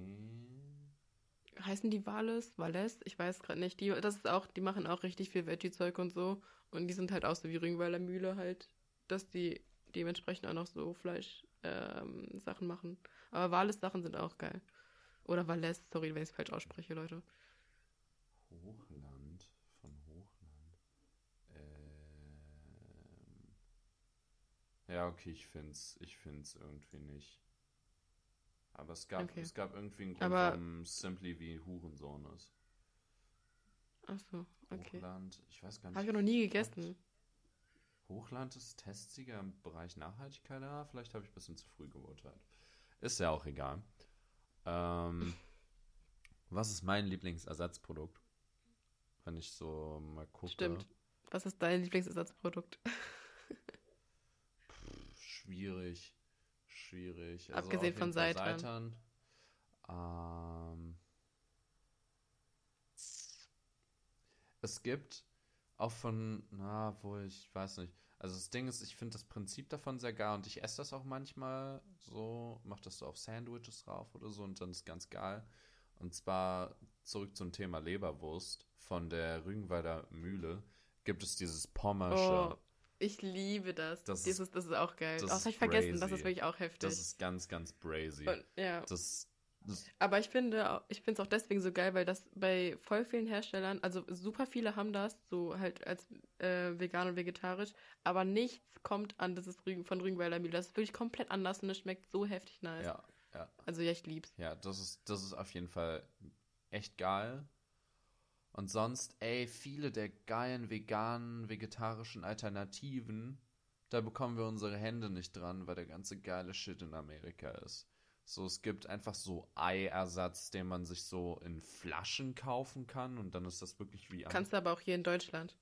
Heißen die Wales? Wales? Ich weiß gerade nicht. Die, das ist auch, die machen auch richtig viel Veggie-Zeug und so. Und die sind halt auch so wie Rügenweiler Mühle halt, dass die dementsprechend auch noch so Fleisch-Sachen machen. Aber Wales-Sachen sind auch geil. Oder Wales, sorry, wenn ich es falsch ausspreche, Leute. Hochland von Hochland. Ähm. Ja, okay, ich find's, ich find's irgendwie nicht. Aber es gab, Okay. es gab irgendwie einen Grund, Aber- warum Simply wie Hurensohn ist. Achso, okay. Hochland, ich weiß gar nicht. Habe ich auch noch nie gegessen. Hochland ist Testsieger im Bereich Nachhaltigkeit. Ja, vielleicht habe ich ein bisschen zu früh geurteilt. Ist ja auch egal. Ähm, [LAUGHS] was ist mein Lieblingsersatzprodukt? Wenn ich so mal gucke. Stimmt. Was ist dein Lieblingsersatzprodukt? [LAUGHS] Schwierig. Schwierig. Abgesehen auf von Seitan. Ähm, es gibt auch von, na, wo ich weiß nicht. Also das Ding ist, ich finde das Prinzip davon sehr geil und ich esse das auch manchmal so, mach das so auf Sandwiches drauf oder so und dann ist ganz geil. Und zwar zurück zum Thema Leberwurst. Von der Rügenwalder Mühle gibt es dieses Pommersche. Oh, ich liebe das. Das ist- Dieses, das ist auch geil. das Das ist habe ich vergessen. Das ist wirklich auch heftig. Das ist ganz, ganz brazy. Und, ja. Das, das Aber ich finde, ich finde es auch deswegen so geil, weil das bei voll vielen Herstellern, also super viele haben das, so halt als äh, vegan und vegetarisch, aber nichts kommt an dieses Rügen, von Rügenweiler Mühle. Das ist wirklich komplett anders und es schmeckt so heftig nice. ja, ja. Also ja, ich lieb's. Ja, das ist, das ist auf jeden Fall echt geil. Und sonst, ey, viele der geilen veganen, vegetarischen Alternativen, da bekommen wir unsere Hände nicht dran, weil der ganze geile Shit in Amerika ist. So, es gibt einfach so Eiersatz, den man sich so in Flaschen kaufen kann und dann ist das wirklich wie Kannst du aber auch hier in Deutschland.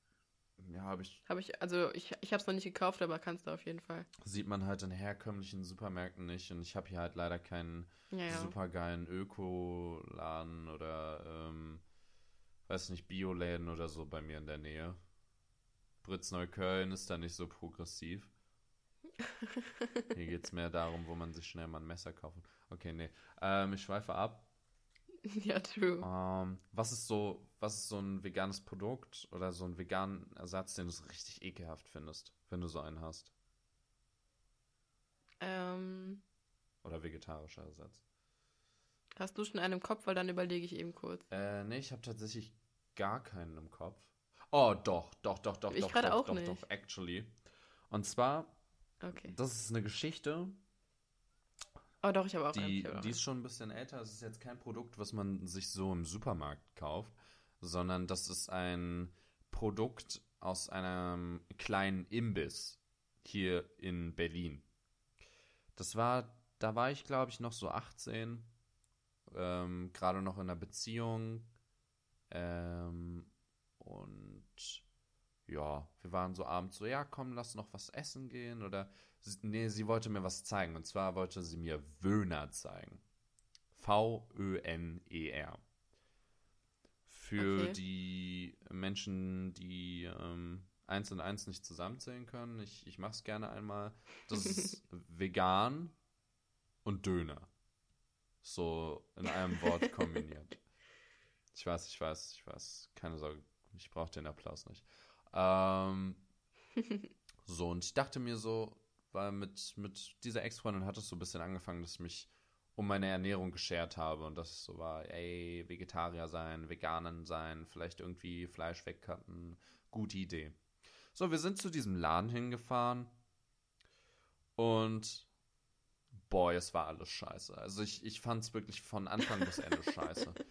Ja, habe ich, Habe ich, also ich, ich habe es noch nicht gekauft, aber kannst du auf jeden Fall. sieht man halt in herkömmlichen Supermärkten nicht und ich habe hier halt leider keinen Ja, ja. supergeilen Ökoladen oder ähm, weiß nicht, Bioläden oder so bei mir in der Nähe. Britz Neukölln ist da nicht so progressiv. [LAUGHS] Hier geht es mehr darum, wo man sich schnell mal ein Messer kaufen. Okay, nee. Ähm, ich schweife ab. ja, true. Ähm, was ist so, was ist so ein veganes Produkt oder so ein veganen Ersatz, den du so richtig ekelhaft findest, wenn du so einen hast? Ähm, Oder vegetarischer Ersatz? hast du schon einen im Kopf, weil dann überlege ich eben kurz. Äh, nee, ich habe tatsächlich gar keinen im Kopf. Oh, doch, doch, doch, doch, Ich doch, gerade doch, auch doch, nicht. doch, actually. Und zwar, Okay. das ist eine Geschichte, Oh doch, ich habe auch einen. die, auch die ist schon ein bisschen älter. Es ist jetzt kein Produkt, was man sich so im Supermarkt kauft, sondern das ist ein Produkt aus einem kleinen Imbiss hier in Berlin. Das war, da war ich glaube ich noch so 18, ähm, gerade noch in einer Beziehung und ja, wir waren so abends so, ja, komm, lass noch was essen gehen oder nee, sie wollte mir was zeigen und zwar wollte sie mir Wöhner zeigen. V-Ö-N-E-R. Für Okay. die Menschen, die ähm, eins und eins nicht zusammenzählen können, ich, ich mache es gerne einmal. Das ist [LAUGHS] vegan und Döner. So in einem Wort kombiniert. [LAUGHS] Ich weiß, ich weiß, ich weiß. Keine Sorge, ich brauche den Applaus nicht. Ähm, [LAUGHS] so, und ich dachte mir so, weil mit, mit dieser Ex-Freundin hat es so ein bisschen angefangen, dass ich mich um meine Ernährung geschert habe und dass es so war, ey, Vegetarier sein, Veganen sein, vielleicht irgendwie Fleisch wegcutten, gute Idee. So, wir sind zu diesem Laden hingefahren und boy, es war alles scheiße. Also ich, ich fand es wirklich von Anfang bis Ende scheiße. [LAUGHS]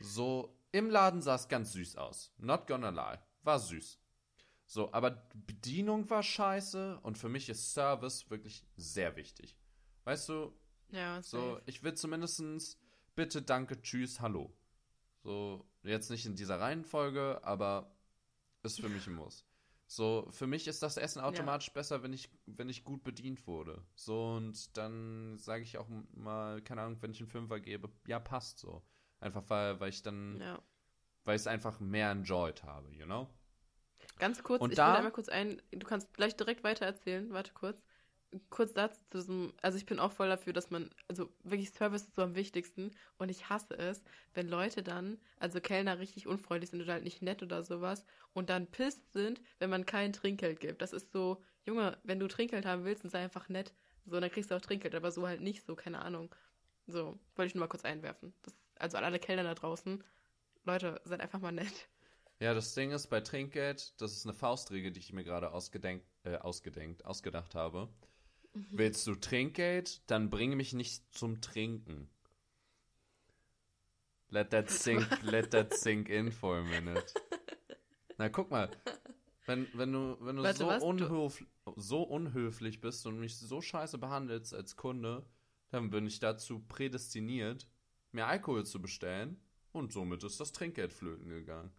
So, im Laden sah es ganz süß aus. Not gonna lie. War süß. So, aber Bedienung war scheiße und für mich ist Service wirklich sehr wichtig. Weißt du, Ja, so, safe. ich will zumindestens bitte, danke, tschüss, hallo. So, jetzt nicht in dieser Reihenfolge, aber ist für mich ein Muss. So, für mich ist das Essen automatisch ja. besser, wenn ich, wenn ich gut bedient wurde. So, und dann sage ich auch mal, keine Ahnung, wenn ich einen Fünfer gebe, ja, passt so. Einfach weil, weil ich dann, ja. weil ich es einfach mehr enjoyed habe, you know? Ganz kurz, und ich da, will einmal kurz ein, du kannst gleich direkt weiter erzählen, warte kurz kurz dazu zu diesem, also ich bin auch voll dafür, dass man, also wirklich Service ist so am wichtigsten und ich hasse es, wenn Leute dann, also Kellner richtig unfreundlich sind oder halt nicht nett oder sowas und dann pisst sind, wenn man kein Trinkgeld gibt. Das ist so, Junge, wenn du Trinkgeld haben willst, dann sei einfach nett. So, dann kriegst du auch Trinkgeld, aber so halt nicht so, keine Ahnung. So, wollte ich nur mal kurz einwerfen. Das, also an alle Kellner da draußen, Leute, seid einfach mal nett. Ja, das Ding ist bei Trinkgeld, das ist eine Faustregel, die ich mir gerade ausgedenkt, äh, ausgedenkt, ausgedacht habe. Mhm. Willst du Trinkgeld? Dann bringe mich nicht zum Trinken. Let that sink, [LAUGHS] let that sink in for a minute. [LAUGHS] Na, guck mal. Wenn, wenn du, wenn du, Warte, so, unhöf so unhöflich bist und mich so scheiße behandelst als Kunde, dann bin ich dazu prädestiniert, mir Alkohol zu bestellen und somit ist das Trinkgeld flöten gegangen.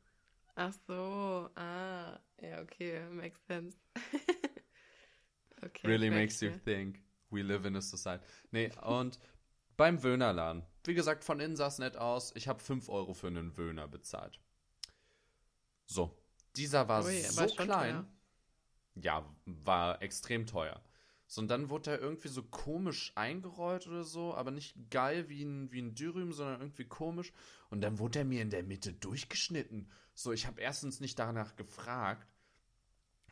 Ach so, ah, ja, okay, makes sense. [LAUGHS] Okay, really makes you think we live in a society. Nee, und beim Wöhnerladen. Wie gesagt, von innen sah es nett aus. Ich habe 5 Euro für einen Wöhner bezahlt. So. Dieser war Ui, so klein. Teuer. Ja, war extrem teuer. So, und dann wurde er irgendwie so komisch eingerollt oder so, aber nicht geil wie ein, wie ein Dürüm, sondern irgendwie komisch. Und dann wurde er mir in der Mitte durchgeschnitten. So, ich habe erstens nicht danach gefragt.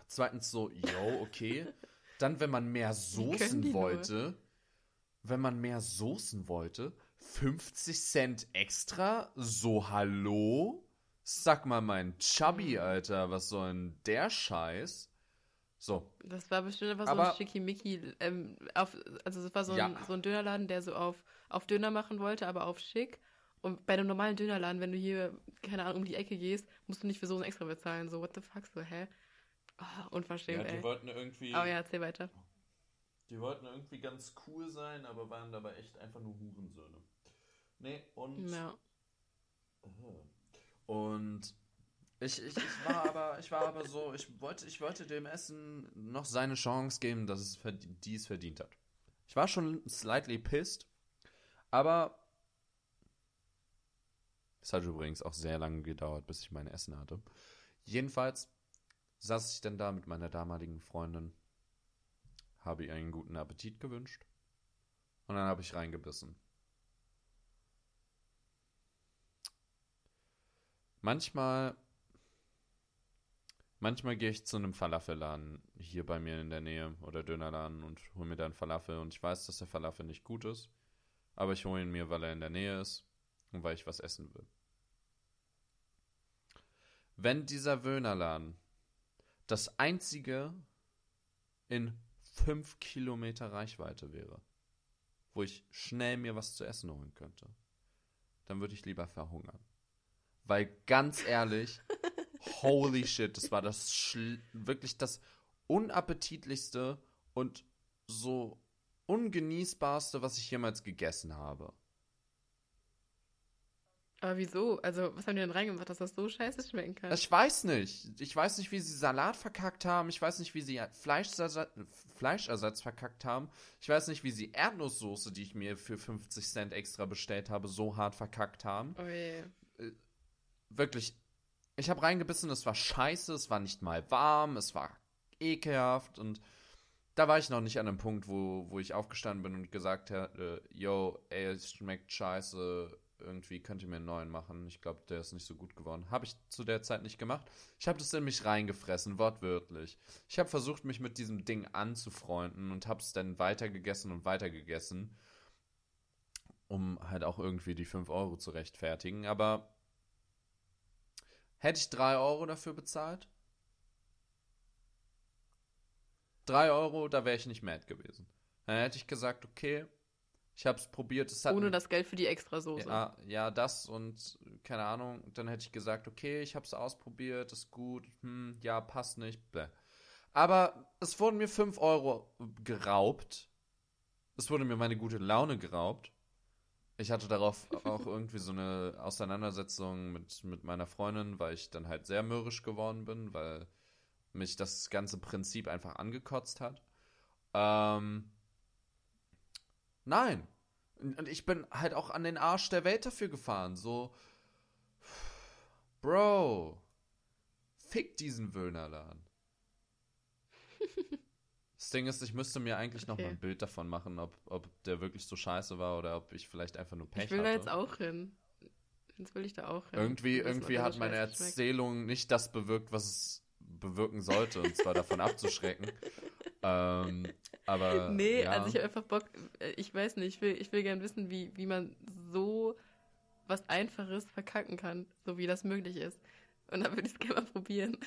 Zweitens so, yo, okay. Dann, wenn man mehr [LAUGHS] Soßen wollte, nur? wenn man mehr Soßen wollte, 50 Cent extra? So, hallo? Sag mal, mein Chubby, mhm. Alter, was soll denn der Scheiß? So. Das war bestimmt einfach Aber, so ein Schickimicki. Ähm, auf, also, es war so, ja. ein, so ein Dönerladen, der so auf, auf Döner machen wollte, aber auf schick. Und bei einem normalen Dönerladen, wenn du hier, keine Ahnung, um die Ecke gehst, musst du nicht für Soßen extra bezahlen. So, what the fuck, so, hä? Oh, unverschämt, ja, die ey. wollten irgendwie. Aber ja, erzähl weiter. Die wollten irgendwie ganz cool sein, aber waren dabei echt einfach nur Hurensöhne. Nee, und. Ja. Und ich, ich, ich, war aber, ich war aber so, ich wollte, ich wollte dem Essen noch seine Chance geben, dass es die es verdient hat. Ich war schon slightly pissed, aber es hat übrigens auch sehr lange gedauert, bis ich mein Essen hatte. Jedenfalls saß ich dann da mit meiner damaligen Freundin, habe ihr einen guten Appetit gewünscht und dann habe ich reingebissen. Manchmal, manchmal gehe ich zu einem Falafelladen hier bei mir in der Nähe oder Dönerladen und hole mir dann Falafel und ich weiß, dass der Falafel nicht gut ist, aber ich hole ihn mir, weil er in der Nähe ist und weil ich was essen will. Wenn dieser Wöhnerladen das einzige in fünf Kilometer Reichweite wäre, wo ich schnell mir was zu essen holen könnte, dann würde ich lieber verhungern. Weil ganz ehrlich, [LAUGHS] holy shit, das war das wirklich das unappetitlichste und so ungenießbarste, was ich jemals gegessen habe. Aber wieso? Also, was haben die denn reingemacht, dass das so scheiße schmecken kann? Ich weiß nicht. Ich weiß nicht, wie sie Salat verkackt haben. Ich weiß nicht, wie sie Fleischersatz, Fleischersatz verkackt haben. Ich weiß nicht, wie sie Erdnusssoße, die ich mir für 50 Cent extra bestellt habe, so hart verkackt haben. Oh je. Äh, wirklich. Ich habe reingebissen, es war scheiße, es war nicht mal warm, es war ekelhaft und da war ich noch nicht an einem Punkt, wo, wo ich aufgestanden bin und gesagt habe, äh, yo, ey, es schmeckt scheiße, irgendwie könnt ihr mir einen neuen machen. Ich glaube, der ist nicht so gut geworden. Habe ich zu der Zeit nicht gemacht. Ich habe das in mich reingefressen, wortwörtlich. Ich habe versucht, mich mit diesem Ding anzufreunden und habe es dann weitergegessen und weitergegessen, um halt auch irgendwie die 5 Euro zu rechtfertigen. Aber hätte ich 3 Euro dafür bezahlt? 3 Euro, da wäre ich nicht mad gewesen. Dann hätte ich gesagt, okay, ich habe es probiert. Es Ohne das Geld für die Extrasoße. Ja, ja, das und keine Ahnung. Dann hätte ich gesagt, okay, ich habe es ausprobiert, ist gut. Hm, ja, passt nicht. Bäh. Aber es wurden mir 5 Euro geraubt. Es wurde mir meine gute Laune geraubt. Ich hatte darauf auch irgendwie so eine Auseinandersetzung mit, mit meiner Freundin, weil ich dann halt sehr mürrisch geworden bin, weil mich das ganze Prinzip einfach angekotzt hat. Ähm, nein. Und ich bin halt auch an den Arsch der Welt dafür gefahren. So, Bro, fick diesen Wöhnerladen. Das Ding ist, ich müsste mir eigentlich noch Okay. mal ein Bild davon machen, ob, ob der wirklich so scheiße war oder ob ich vielleicht einfach nur Pech ich will hatte. da jetzt auch hin. Jetzt will ich da auch hin. Irgendwie, irgendwie hat meine scheiße schmeckt. Erzählung nicht das bewirkt, was es bewirken sollte, und zwar davon [LAUGHS] abzuschrecken. Ähm, aber Nee, ja, also ich habe einfach Bock, äh, ich weiß nicht, ich will, ich will gern wissen, wie, wie man so was Einfaches verkacken kann, so wie das möglich ist. Und dann würde ich es gerne mal probieren.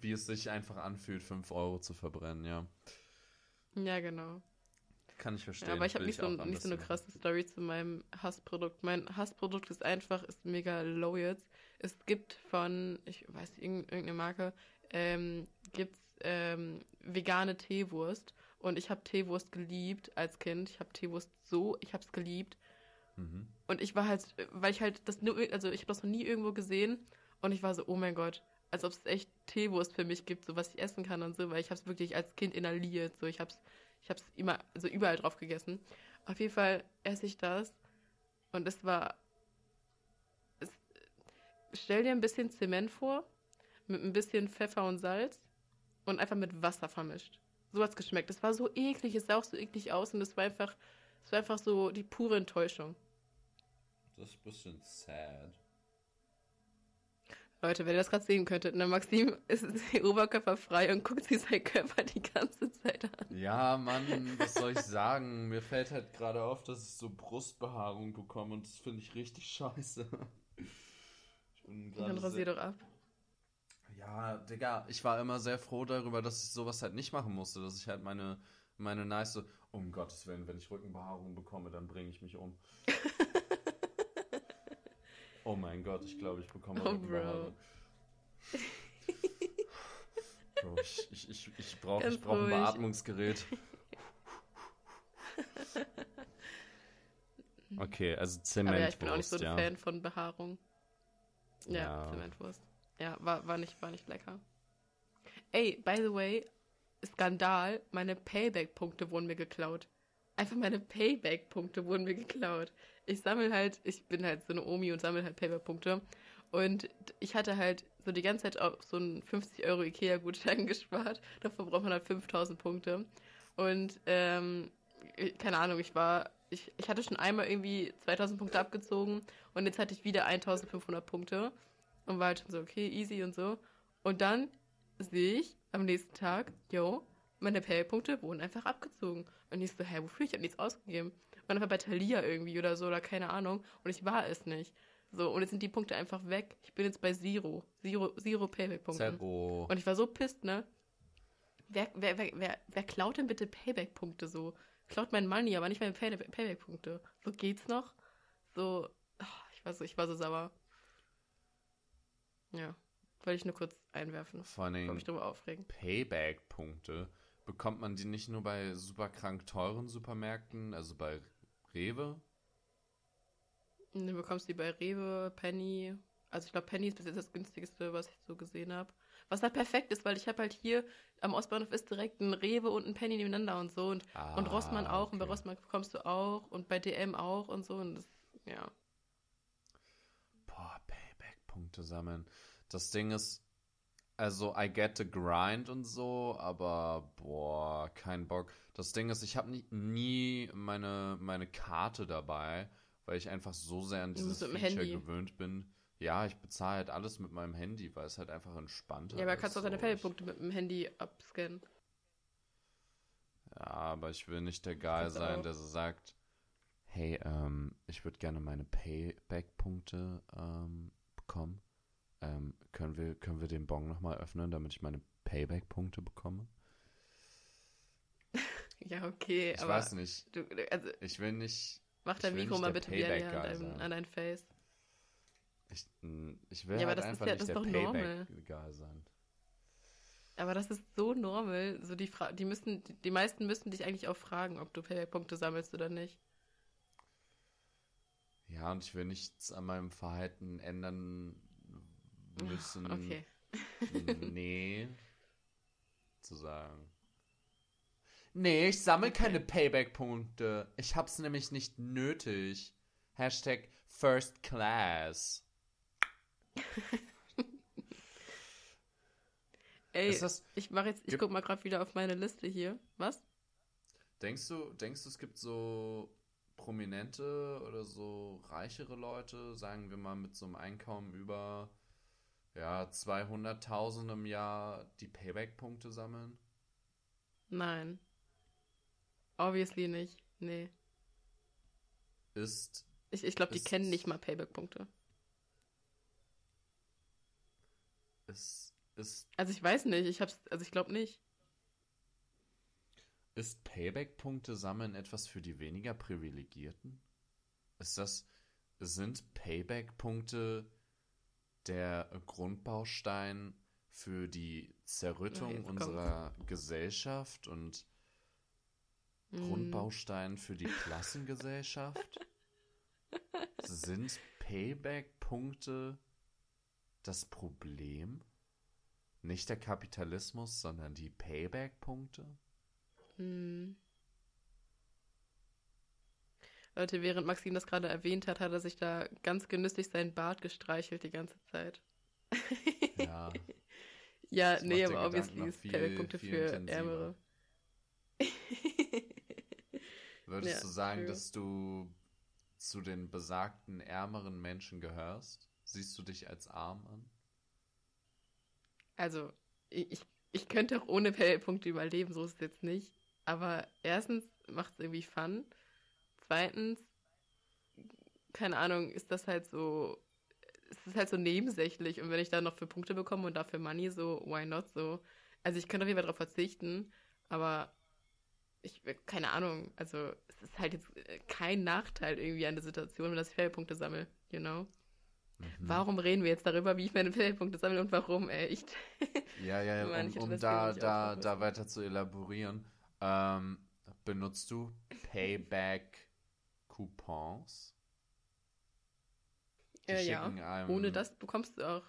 Wie es sich einfach anfühlt, 5 Euro zu verbrennen, ja. Ja, genau. Kann ich verstehen. Ja, aber ich habe nicht, so, nicht so eine krasse Story zu meinem Hassprodukt. Mein Hassprodukt ist einfach, ist mega low jetzt. Es gibt von, ich weiß nicht, irgendeine Marke, ähm, gibt's ähm, vegane Teewurst. Und ich habe Teewurst geliebt als Kind. Ich habe Teewurst so, ich habe es geliebt. Mhm. Und ich war halt, weil ich halt das nur, also ich habe das noch nie irgendwo gesehen und ich war so, oh mein Gott, als ob es echt Teewurst für mich gibt, so was ich essen kann und so, weil ich habe es wirklich als Kind inhaliert, so ich habe es, ich habe es immer, so überall drauf gegessen. Auf jeden Fall esse ich das und es war, es, stell dir ein bisschen Zement vor, mit ein bisschen Pfeffer und Salz und einfach mit Wasser vermischt. So hat's geschmeckt. Es war so eklig, es sah auch so eklig aus und es war einfach, es war einfach so die pure Enttäuschung. Das ist ein bisschen sad. Leute, wenn ihr das gerade sehen könntet, ne, Maxim ist [LAUGHS] oberkörperfrei und guckt sich seinen Körper die ganze Zeit an. Ja, Mann, was soll ich sagen? Mir fällt halt gerade auf, dass ich so Brustbehaarung bekomme und das finde ich richtig scheiße. Ich bin Dann rasier doch ab. Ja, Digga, ich war immer sehr froh darüber, dass ich sowas halt nicht machen musste, dass ich halt meine, meine nice, um Gottes Willen, wenn ich Rückenbehaarung bekomme, dann bringe ich mich um. [LAUGHS] oh mein Gott, ich glaube, ich bekomme Oh, Bro. Rückenbehaarung. [LAUGHS] Bro, ich, ich, ich, ich brauche brauch ein. Beatmungsgerät. [LAUGHS] Okay, also Aber ja, ich bin auch nicht Zementwurst, so ein ja. Fan von Behaarung. Ja, Ja. Zementwurst. Ja, war, war, nicht, war nicht lecker. Ey, by the way, Skandal, meine Payback-Punkte wurden mir geklaut. Einfach meine Payback-Punkte wurden mir geklaut. Ich sammle halt, ich bin halt so eine Omi und sammle halt Payback-Punkte. Und ich hatte halt so die ganze Zeit auf so einen 50 Euro Ikea-Gutschein [LAUGHS] gespart. Davor braucht man halt 5000 Punkte. Und, ähm, keine Ahnung, ich war, ich, ich hatte schon einmal irgendwie 2000 Punkte abgezogen und jetzt hatte ich wieder 1500 Punkte und war halt schon so, okay, easy und so. Und dann sehe ich am nächsten Tag, yo, meine Pay-Punkte wurden einfach abgezogen. Und ich so, hä, wofür? Ich habe nichts ausgegeben. Und einfach bei Thalia irgendwie oder so oder keine Ahnung. Und ich war es nicht. So, und jetzt sind die Punkte einfach weg. Ich bin jetzt bei Zero. Zero, Zero Payback-Punkten. Zero. Und ich war so pisst, ne? Wer, wer, wer, wer, wer klaut denn bitte Payback-Punkte so? Klaut mein Money, aber nicht meine Pay Payback-Punkte. So geht's noch? So, ach, ich war so, ich war so sauer. Ja, wollte ich nur kurz einwerfen. Vor Dingen mich drüber aufregen. Payback-Punkte. Bekommt man die nicht nur bei super krank teuren Supermärkten, also bei Rewe? Du bekommst die bei Rewe, Penny. Also ich glaube, Penny ist bis jetzt das günstigste, was ich so gesehen habe. Was halt perfekt ist, weil ich habe halt hier am Ostbahnhof ist direkt ein Rewe und ein Penny nebeneinander und so. Und, und Rossmann auch. Und bei Ah, okay. Rossmann bekommst du auch. Und bei DM auch und so. Und das, ja. Boah, Payback-Punkte sammeln. Das Ding ist, also I get the grind und so, aber boah, kein Bock. Das Ding ist, ich habe nie, nie meine, meine Karte dabei, weil ich einfach so sehr an dieses Feature Handy. gewöhnt bin. Ja, ich bezahle halt alles mit meinem Handy, weil es halt einfach entspannter Ja, aber ist. kannst du auch deine so. Payback-Punkte mit dem Handy abscannen. Ja, aber ich will nicht der Guy du sein, der so sagt, hey, ähm, ich würde gerne meine Payback-Punkte ähm, bekommen. Ähm, können wir, können wir den Bon nochmal öffnen, damit ich meine Payback-Punkte bekomme? [LAUGHS] Ja, okay, Ich weiß nicht. du, also Ich will nicht. mach dein Mikro mal bitte wieder näher an, sein. an dein Face. Ich, ich will Ja, aber halt das ist einfach ja- nicht das ist der doch normal. Payback-Guy sein. Aber das ist so normal. So die, Fra die, müssen, die meisten müssen dich eigentlich auch fragen, ob du Payback-Punkte sammelst oder nicht. Ja, und ich will nichts an meinem Verhalten ändern müssen. Okay. [LAUGHS] nee. zu sagen. Nee, ich sammle okay. keine Payback-Punkte. Ich hab's nämlich nicht nötig. Hashtag First Class. [LAUGHS] Ey, das, ich mach jetzt, ich guck mal gerade wieder auf meine Liste hier. Was? Denkst du, denkst du, es gibt so prominente oder so reichere Leute, sagen wir mal mit so einem Einkommen über ja, 200.000 im Jahr, die Payback-Punkte sammeln? Nein. Obviously nicht. Nee. Ist. Ich, ich glaube, die kennen nicht mal Payback-Punkte. Ist, ist. Also ich weiß nicht, ich hab's, also ich glaube nicht. Ist Payback-Punkte sammeln etwas für die weniger Privilegierten? Ist das, sind Payback-Punkte der Grundbaustein für die Zerrüttung unserer kommt's. Gesellschaft und mm. Grundbaustein für die Klassengesellschaft? [LAUGHS] sind Payback-Punkte das Problem? Nicht der Kapitalismus, sondern die Payback-Punkte? Hm. Leute, während Maxim das gerade erwähnt hat, hat er sich da ganz genüsslich seinen Bart gestreichelt die ganze Zeit. Ja. [LAUGHS] ja, das nee, aber obviously ist Payback-Punkte für intensiver. Ärmere. [LAUGHS] Würdest ja, du sagen, true. dass du zu den besagten ärmeren Menschen gehörst? Siehst du dich als arm an? Also, ich, ich könnte auch ohne Payback-Punkte überleben, so ist es jetzt nicht. Aber erstens macht es irgendwie Fun. Zweitens, keine Ahnung, ist das halt so, ist halt so nebensächlich. Und wenn ich da noch für Punkte bekomme und dafür Money, so, why not so? Also ich könnte auf jeden Fall darauf verzichten, aber ich, keine Ahnung, also es ist halt jetzt kein Nachteil irgendwie an der Situation, wenn ich Fairpunkte sammle, you know? Mhm. Warum reden wir jetzt darüber, wie ich meine Fairpunkte sammle und warum, ey, echt? [LAUGHS] Ja, ja, ja, um, um da, da, da weiter zu elaborieren. Ähm, benutzt du Payback-Coupons? Ja, ja. Einem... Ohne das bekommst du auch.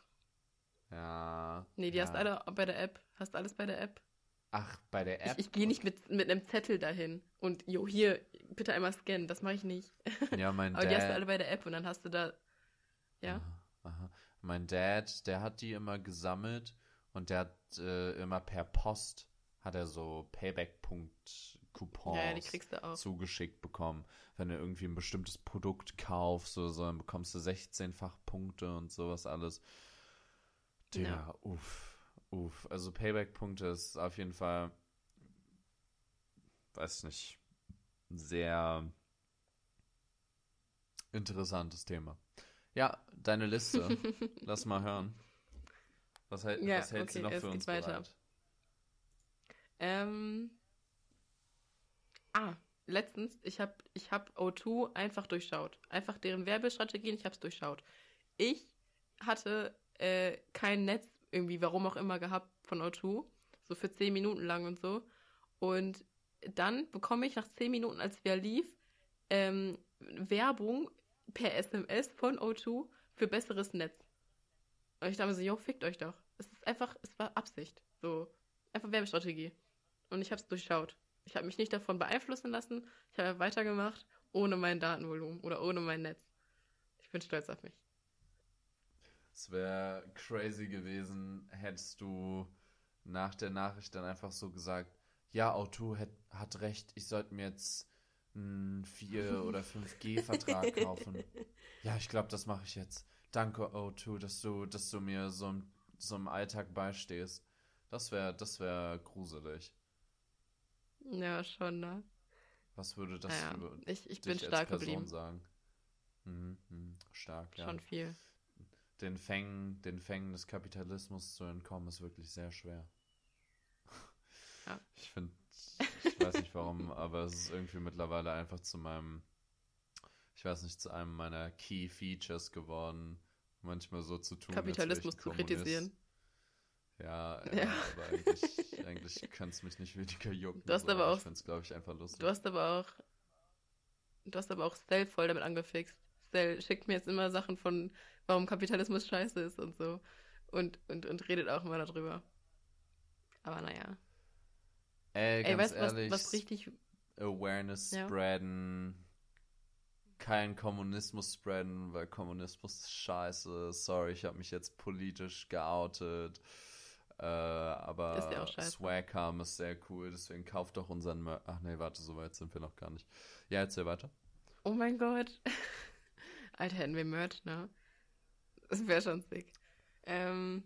Ja. Nee, die ja. hast alle bei der App. Hast alles bei der App. Ach, bei der App? Ich, ich gehe nicht mit, mit einem Zettel dahin und, jo, hier, bitte einmal scannen. Das mache ich nicht. [LAUGHS] Ja, mein [LAUGHS] Aber Dad. die hast du alle bei der App und dann hast du da. Ja. Aha, aha. Mein Dad, der hat die immer gesammelt und der hat äh, immer per Post hat er so Payback-Punkt-Coupons ja, ja, zugeschickt bekommen. Wenn du irgendwie ein bestimmtes Produkt kaufst oder so, dann bekommst du 16-fach Punkte und sowas alles. Der, ja. uff, uff. Also Payback-Punkte ist auf jeden Fall, weiß nicht, sehr interessantes Thema. Ja, deine Liste. [LAUGHS] Lass mal hören. Was, hält, ja, was hält okay, sie noch für uns weiter. bereit? Ähm. Ah, letztens, ich habe ich hab O2 einfach durchschaut. Einfach deren Werbestrategien, ich habe es durchschaut. Ich hatte äh, kein Netz irgendwie, warum auch immer, gehabt von O2. So für 10 Minuten lang und so. Und dann bekomme ich nach 10 Minuten, als wer lief, ähm, Werbung per SMS von O2 für besseres Netz. Und ich dachte mir so, jo, fickt euch doch. Es ist einfach, es war Absicht. So, einfach Werbestrategie und ich habe es durchschaut. Ich habe mich nicht davon beeinflussen lassen. Ich habe weitergemacht, ohne mein Datenvolumen oder ohne mein Netz. Ich bin stolz auf mich. Es wäre crazy gewesen, hättest du nach der Nachricht dann einfach so gesagt, ja, Auto hat, hat recht, ich sollte mir jetzt einen 4- [LAUGHS] oder 5G-Vertrag kaufen. Ja, ich glaube, das mache ich jetzt. Danke, O2, dass du, dass du mir so, so im Alltag beistehst. Das wäre das wär gruselig. Ja, schon, ne? Was würde das naja, über ich, ich bin stark geblieben. sagen? Mhm, mh, stark, ja. Schon viel. Den Fängen, den Fängen des Kapitalismus zu entkommen, ist wirklich sehr schwer. Ja. Ich finde, ich weiß nicht warum, [LAUGHS] aber es ist irgendwie mittlerweile einfach zu meinem, ich weiß nicht, zu einem meiner Key Features geworden, manchmal so zu tun. Kapitalismus zu kritisieren. Ja, ja. aber eigentlich, eigentlich kann es mich nicht weniger jucken. Du hast aber auch, ich finde glaube ich, einfach lustig. Du hast aber auch, du hast aber auch Stell voll damit angefixt. Stell schickt mir jetzt immer Sachen von, warum Kapitalismus scheiße ist und so. und, und, und redet auch immer darüber. Aber naja. Ey, Ey, ganz weißt du, was, ehrlich, was richtig. Awareness Ja. spreaden, kein Kommunismus spreaden, weil Kommunismus ist scheiße. Sorry, ich habe mich jetzt politisch geoutet. Äh, aber Ist ja auch scheiße. Swagcam ist sehr cool, deswegen kauft doch unseren Mer Ach nee, warte, so weit sind wir noch gar nicht. Ja, erzähl weiter. Oh mein Gott. [LAUGHS] Alter, hätten wir Merch, ne? Das wäre schon sick. Ähm.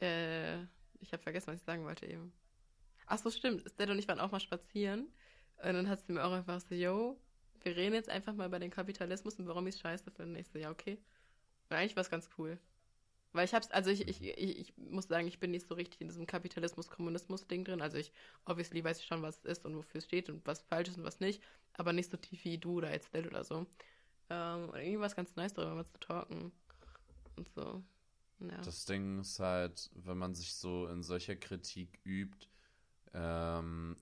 Äh. Ich habe vergessen, was ich sagen wollte eben. Ach so, stimmt. Stella und ich waren auch mal spazieren. Und dann hat sie mir auch einfach so, yo, wir reden jetzt einfach mal über den Kapitalismus und warum ich es scheiße finde. Ich so, ja, okay. Und eigentlich war es ganz cool. Weil ich hab's, also ich, ich, ich, ich muss sagen, ich bin nicht so richtig in diesem Kapitalismus-Kommunismus-Ding drin. Also ich, obviously weiß ich schon, was es ist und wofür es steht und was falsch ist und was nicht. Aber nicht so tief wie du oder jetzt oder so. Ähm, und irgendwie war es ganz nice, darüber mal zu talken. Und so. Ja. Das Ding ist halt, wenn man sich so in solcher Kritik übt, ähm,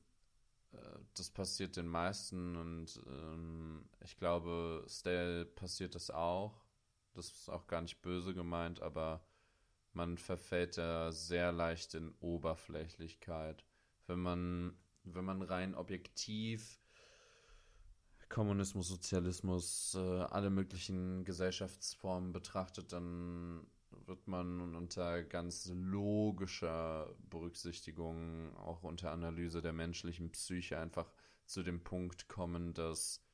äh, das passiert den meisten und ähm, ich glaube, Stale passiert das auch. Das ist auch gar nicht böse gemeint, aber man verfällt da sehr leicht in Oberflächlichkeit. Wenn man, wenn man rein objektiv Kommunismus, Sozialismus, äh, alle möglichen Gesellschaftsformen betrachtet, dann wird man unter ganz logischer Berücksichtigung, auch unter Analyse der menschlichen Psyche, einfach zu dem Punkt kommen, dass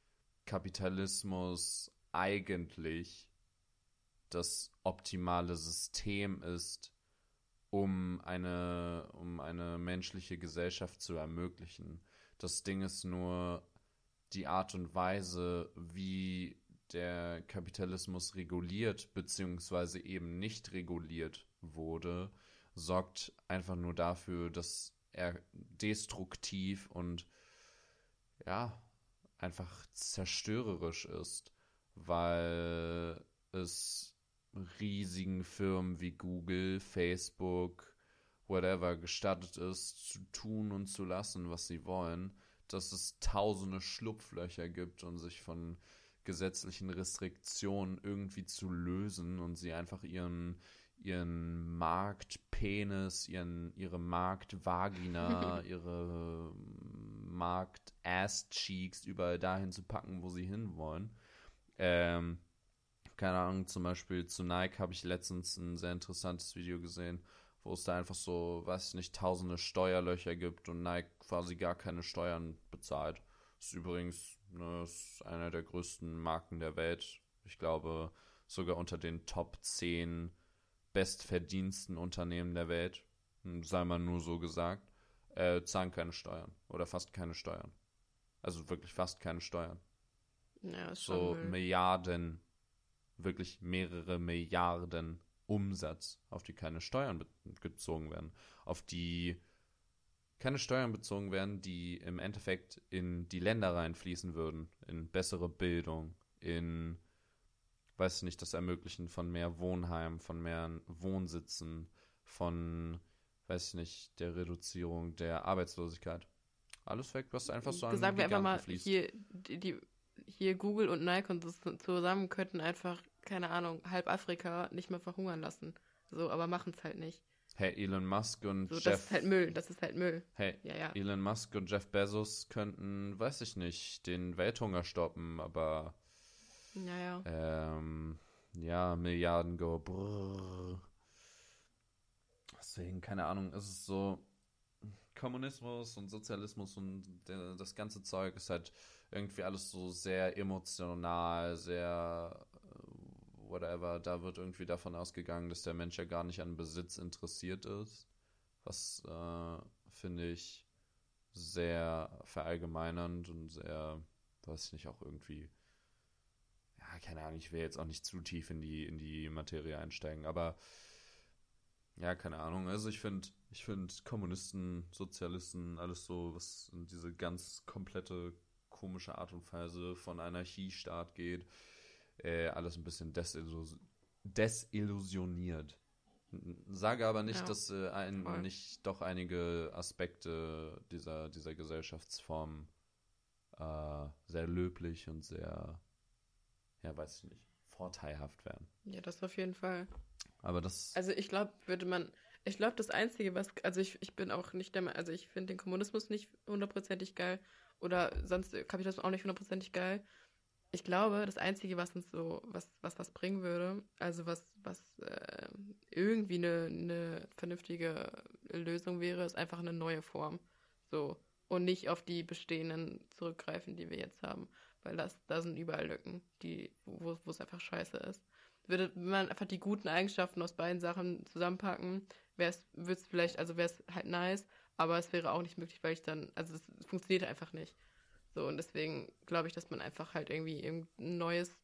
Kapitalismus eigentlich das optimale System ist, um eine, um eine menschliche Gesellschaft zu ermöglichen. Das Ding ist nur die Art und Weise, wie der Kapitalismus reguliert beziehungsweise eben nicht reguliert wurde, sorgt einfach nur dafür, dass er destruktiv und ja, einfach zerstörerisch ist, weil es riesigen Firmen wie Google, Facebook, whatever gestattet ist, zu tun und zu lassen, was sie wollen, dass es tausende Schlupflöcher gibt und sich von gesetzlichen Restriktionen irgendwie zu lösen und sie einfach ihren ihren Marktpenis, ihren ihre Marktvagina, [LAUGHS] ihre Markt Ass Cheeks überall dahin zu packen, wo sie hinwollen. Ähm, keine Ahnung, zum Beispiel zu Nike habe ich letztens ein sehr interessantes Video gesehen, wo es da einfach so, weiß ich nicht, tausende Steuerlöcher gibt und Nike quasi gar keine Steuern bezahlt. Das ist übrigens ne, ist einer der größten Marken der Welt. Ich glaube, sogar unter den Top 10 bestverdiensten Unternehmen der Welt, hm, sei mal nur so gesagt, äh, zahlen keine Steuern oder fast keine Steuern. Also wirklich fast keine Steuern. ja, So. Milliarden, wirklich mehrere Milliarden Umsatz, auf die keine Steuern gezogen werden, auf die keine Steuern bezogen werden, die im Endeffekt in die Länder reinfließen würden, in bessere Bildung, in, weiß nicht, das Ermöglichen von mehr Wohnheimen, von mehr Wohnsitzen, von, weiß nicht, der Reduzierung der Arbeitslosigkeit. Alles weg, was einfach so an Sagen wir einfach mal, fließt. hier, die, die, hier Google und das zusammen könnten einfach, keine Ahnung, halb Afrika nicht mehr verhungern lassen. So, aber machen es halt nicht. Hey, Elon Musk und So, das Jeff ist halt Müll, das ist halt Müll. Hey, Ja, ja. Elon Musk und Jeff Bezos könnten, weiß ich nicht, den Welthunger stoppen, aber Ja, ja. ähm, ja, Milliarden go. Brrr. Deswegen, keine Ahnung, es ist so Kommunismus und Sozialismus und der, das ganze Zeug ist halt irgendwie alles so sehr emotional, sehr äh, whatever. Da wird irgendwie davon ausgegangen, dass der Mensch ja gar nicht an Besitz interessiert ist. Was äh, finde ich sehr verallgemeinernd und sehr, weiß ich nicht, auch irgendwie, ja, keine Ahnung, ich will jetzt auch nicht zu tief in die, in die Materie einsteigen, aber ja, keine Ahnung. Also ich finde, ich finde Kommunisten, Sozialisten, alles so, was in diese ganz komplette komische Art und Weise von Anarchiestaat geht, äh, alles ein bisschen desillusioniert. desillusioniert. Sage aber nicht, Ja, dass äh, ein, voll. nicht doch einige Aspekte dieser, dieser Gesellschaftsform äh, sehr löblich und sehr, ja, weiß ich nicht, vorteilhaft werden. Ja, das auf jeden Fall. Aber das. Also ich glaube, würde man, ich glaube, das Einzige, was, also ich, ich bin auch nicht der, also ich finde den Kommunismus nicht hundertprozentig geil oder sonst Kapitalismus auch nicht hundertprozentig geil. Ich glaube, das Einzige, was uns so, was, was, was bringen würde, also was, was äh, irgendwie eine, eine vernünftige Lösung wäre, ist einfach eine neue Form. So. Und nicht auf die bestehenden zurückgreifen, die wir jetzt haben. Weil das, da sind überall Lücken, die, wo, es einfach scheiße ist. Würde man einfach die guten Eigenschaften aus beiden Sachen zusammenpacken, wäre es, vielleicht, also wäre es halt nice, aber es wäre auch nicht möglich, weil ich dann, also es funktioniert einfach nicht. So, und deswegen glaube ich, dass man einfach halt irgendwie irgendein neues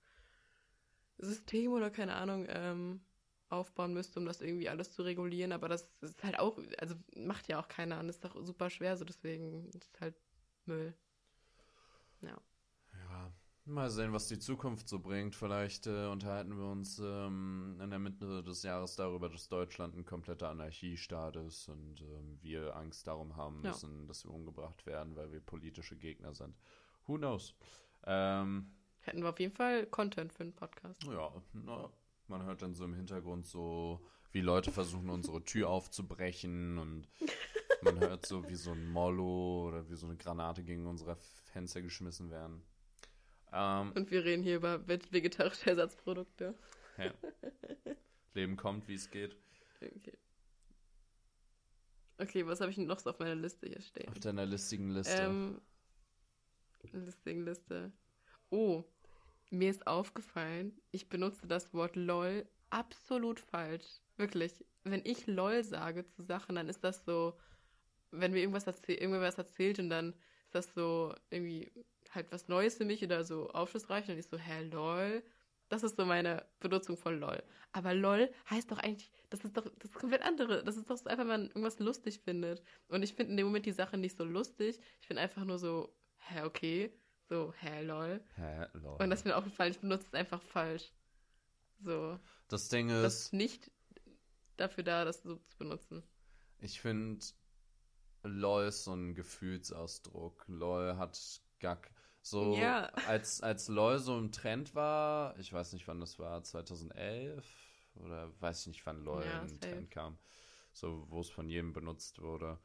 System oder keine Ahnung ähm, aufbauen müsste, um das irgendwie alles zu regulieren. Aber das ist halt auch, also macht ja auch keiner und ist doch super schwer, so deswegen ist halt Müll. Ja. Mal sehen, was die Zukunft so bringt. Vielleicht äh, unterhalten wir uns ähm, in der Mitte des Jahres darüber, dass Deutschland ein kompletter Anarchiestaat ist und ähm, wir Angst darum haben müssen, ja. dass wir umgebracht werden, weil wir politische Gegner sind. Who knows? Ähm, Hätten wir auf jeden Fall Content für einen Podcast. Ja, na, man hört dann so im Hintergrund so, wie Leute versuchen, unsere Tür aufzubrechen und [LAUGHS] man hört so, wie so ein Mollo oder wie so eine Granate gegen unsere Fenster geschmissen werden. Ähm, und wir reden hier über vegetarische Ersatzprodukte. Ja. [LAUGHS] Leben kommt, wie es geht. Okay. Okay, was habe ich noch so auf meiner Liste hier stehen? Auf deiner listigen Liste. Ähm, listigen Liste. Oh, mir ist aufgefallen, ich benutze das Wort LOL absolut falsch. Wirklich. Wenn ich LOL sage zu Sachen, dann ist das so, wenn mir irgendwas, erzähl irgendwas erzählt und dann ist das so irgendwie halt was Neues für mich oder so aufschlussreich und ich so, hä, LOL? Das ist so meine Benutzung von LOL. Aber LOL heißt doch eigentlich, das ist doch das ist komplett andere. Das ist doch einfach, wenn man irgendwas lustig findet. Und ich finde in dem Moment die Sache nicht so lustig. Ich finde einfach nur so, hä, okay. So, hä, lol. Hä, lol. Und das ist mir aufgefallen, ich benutze es einfach falsch. So. Das Ding ist. Das ist nicht dafür da, das so zu benutzen. Ich finde, lol ist so ein Gefühlsausdruck. lol hat gar. So, ja. als, als LOL so im Trend war, ich weiß nicht, wann das war, 2011 oder weiß ich nicht, wann LOL ja, im Trend kam, so, wo es von jedem benutzt wurde.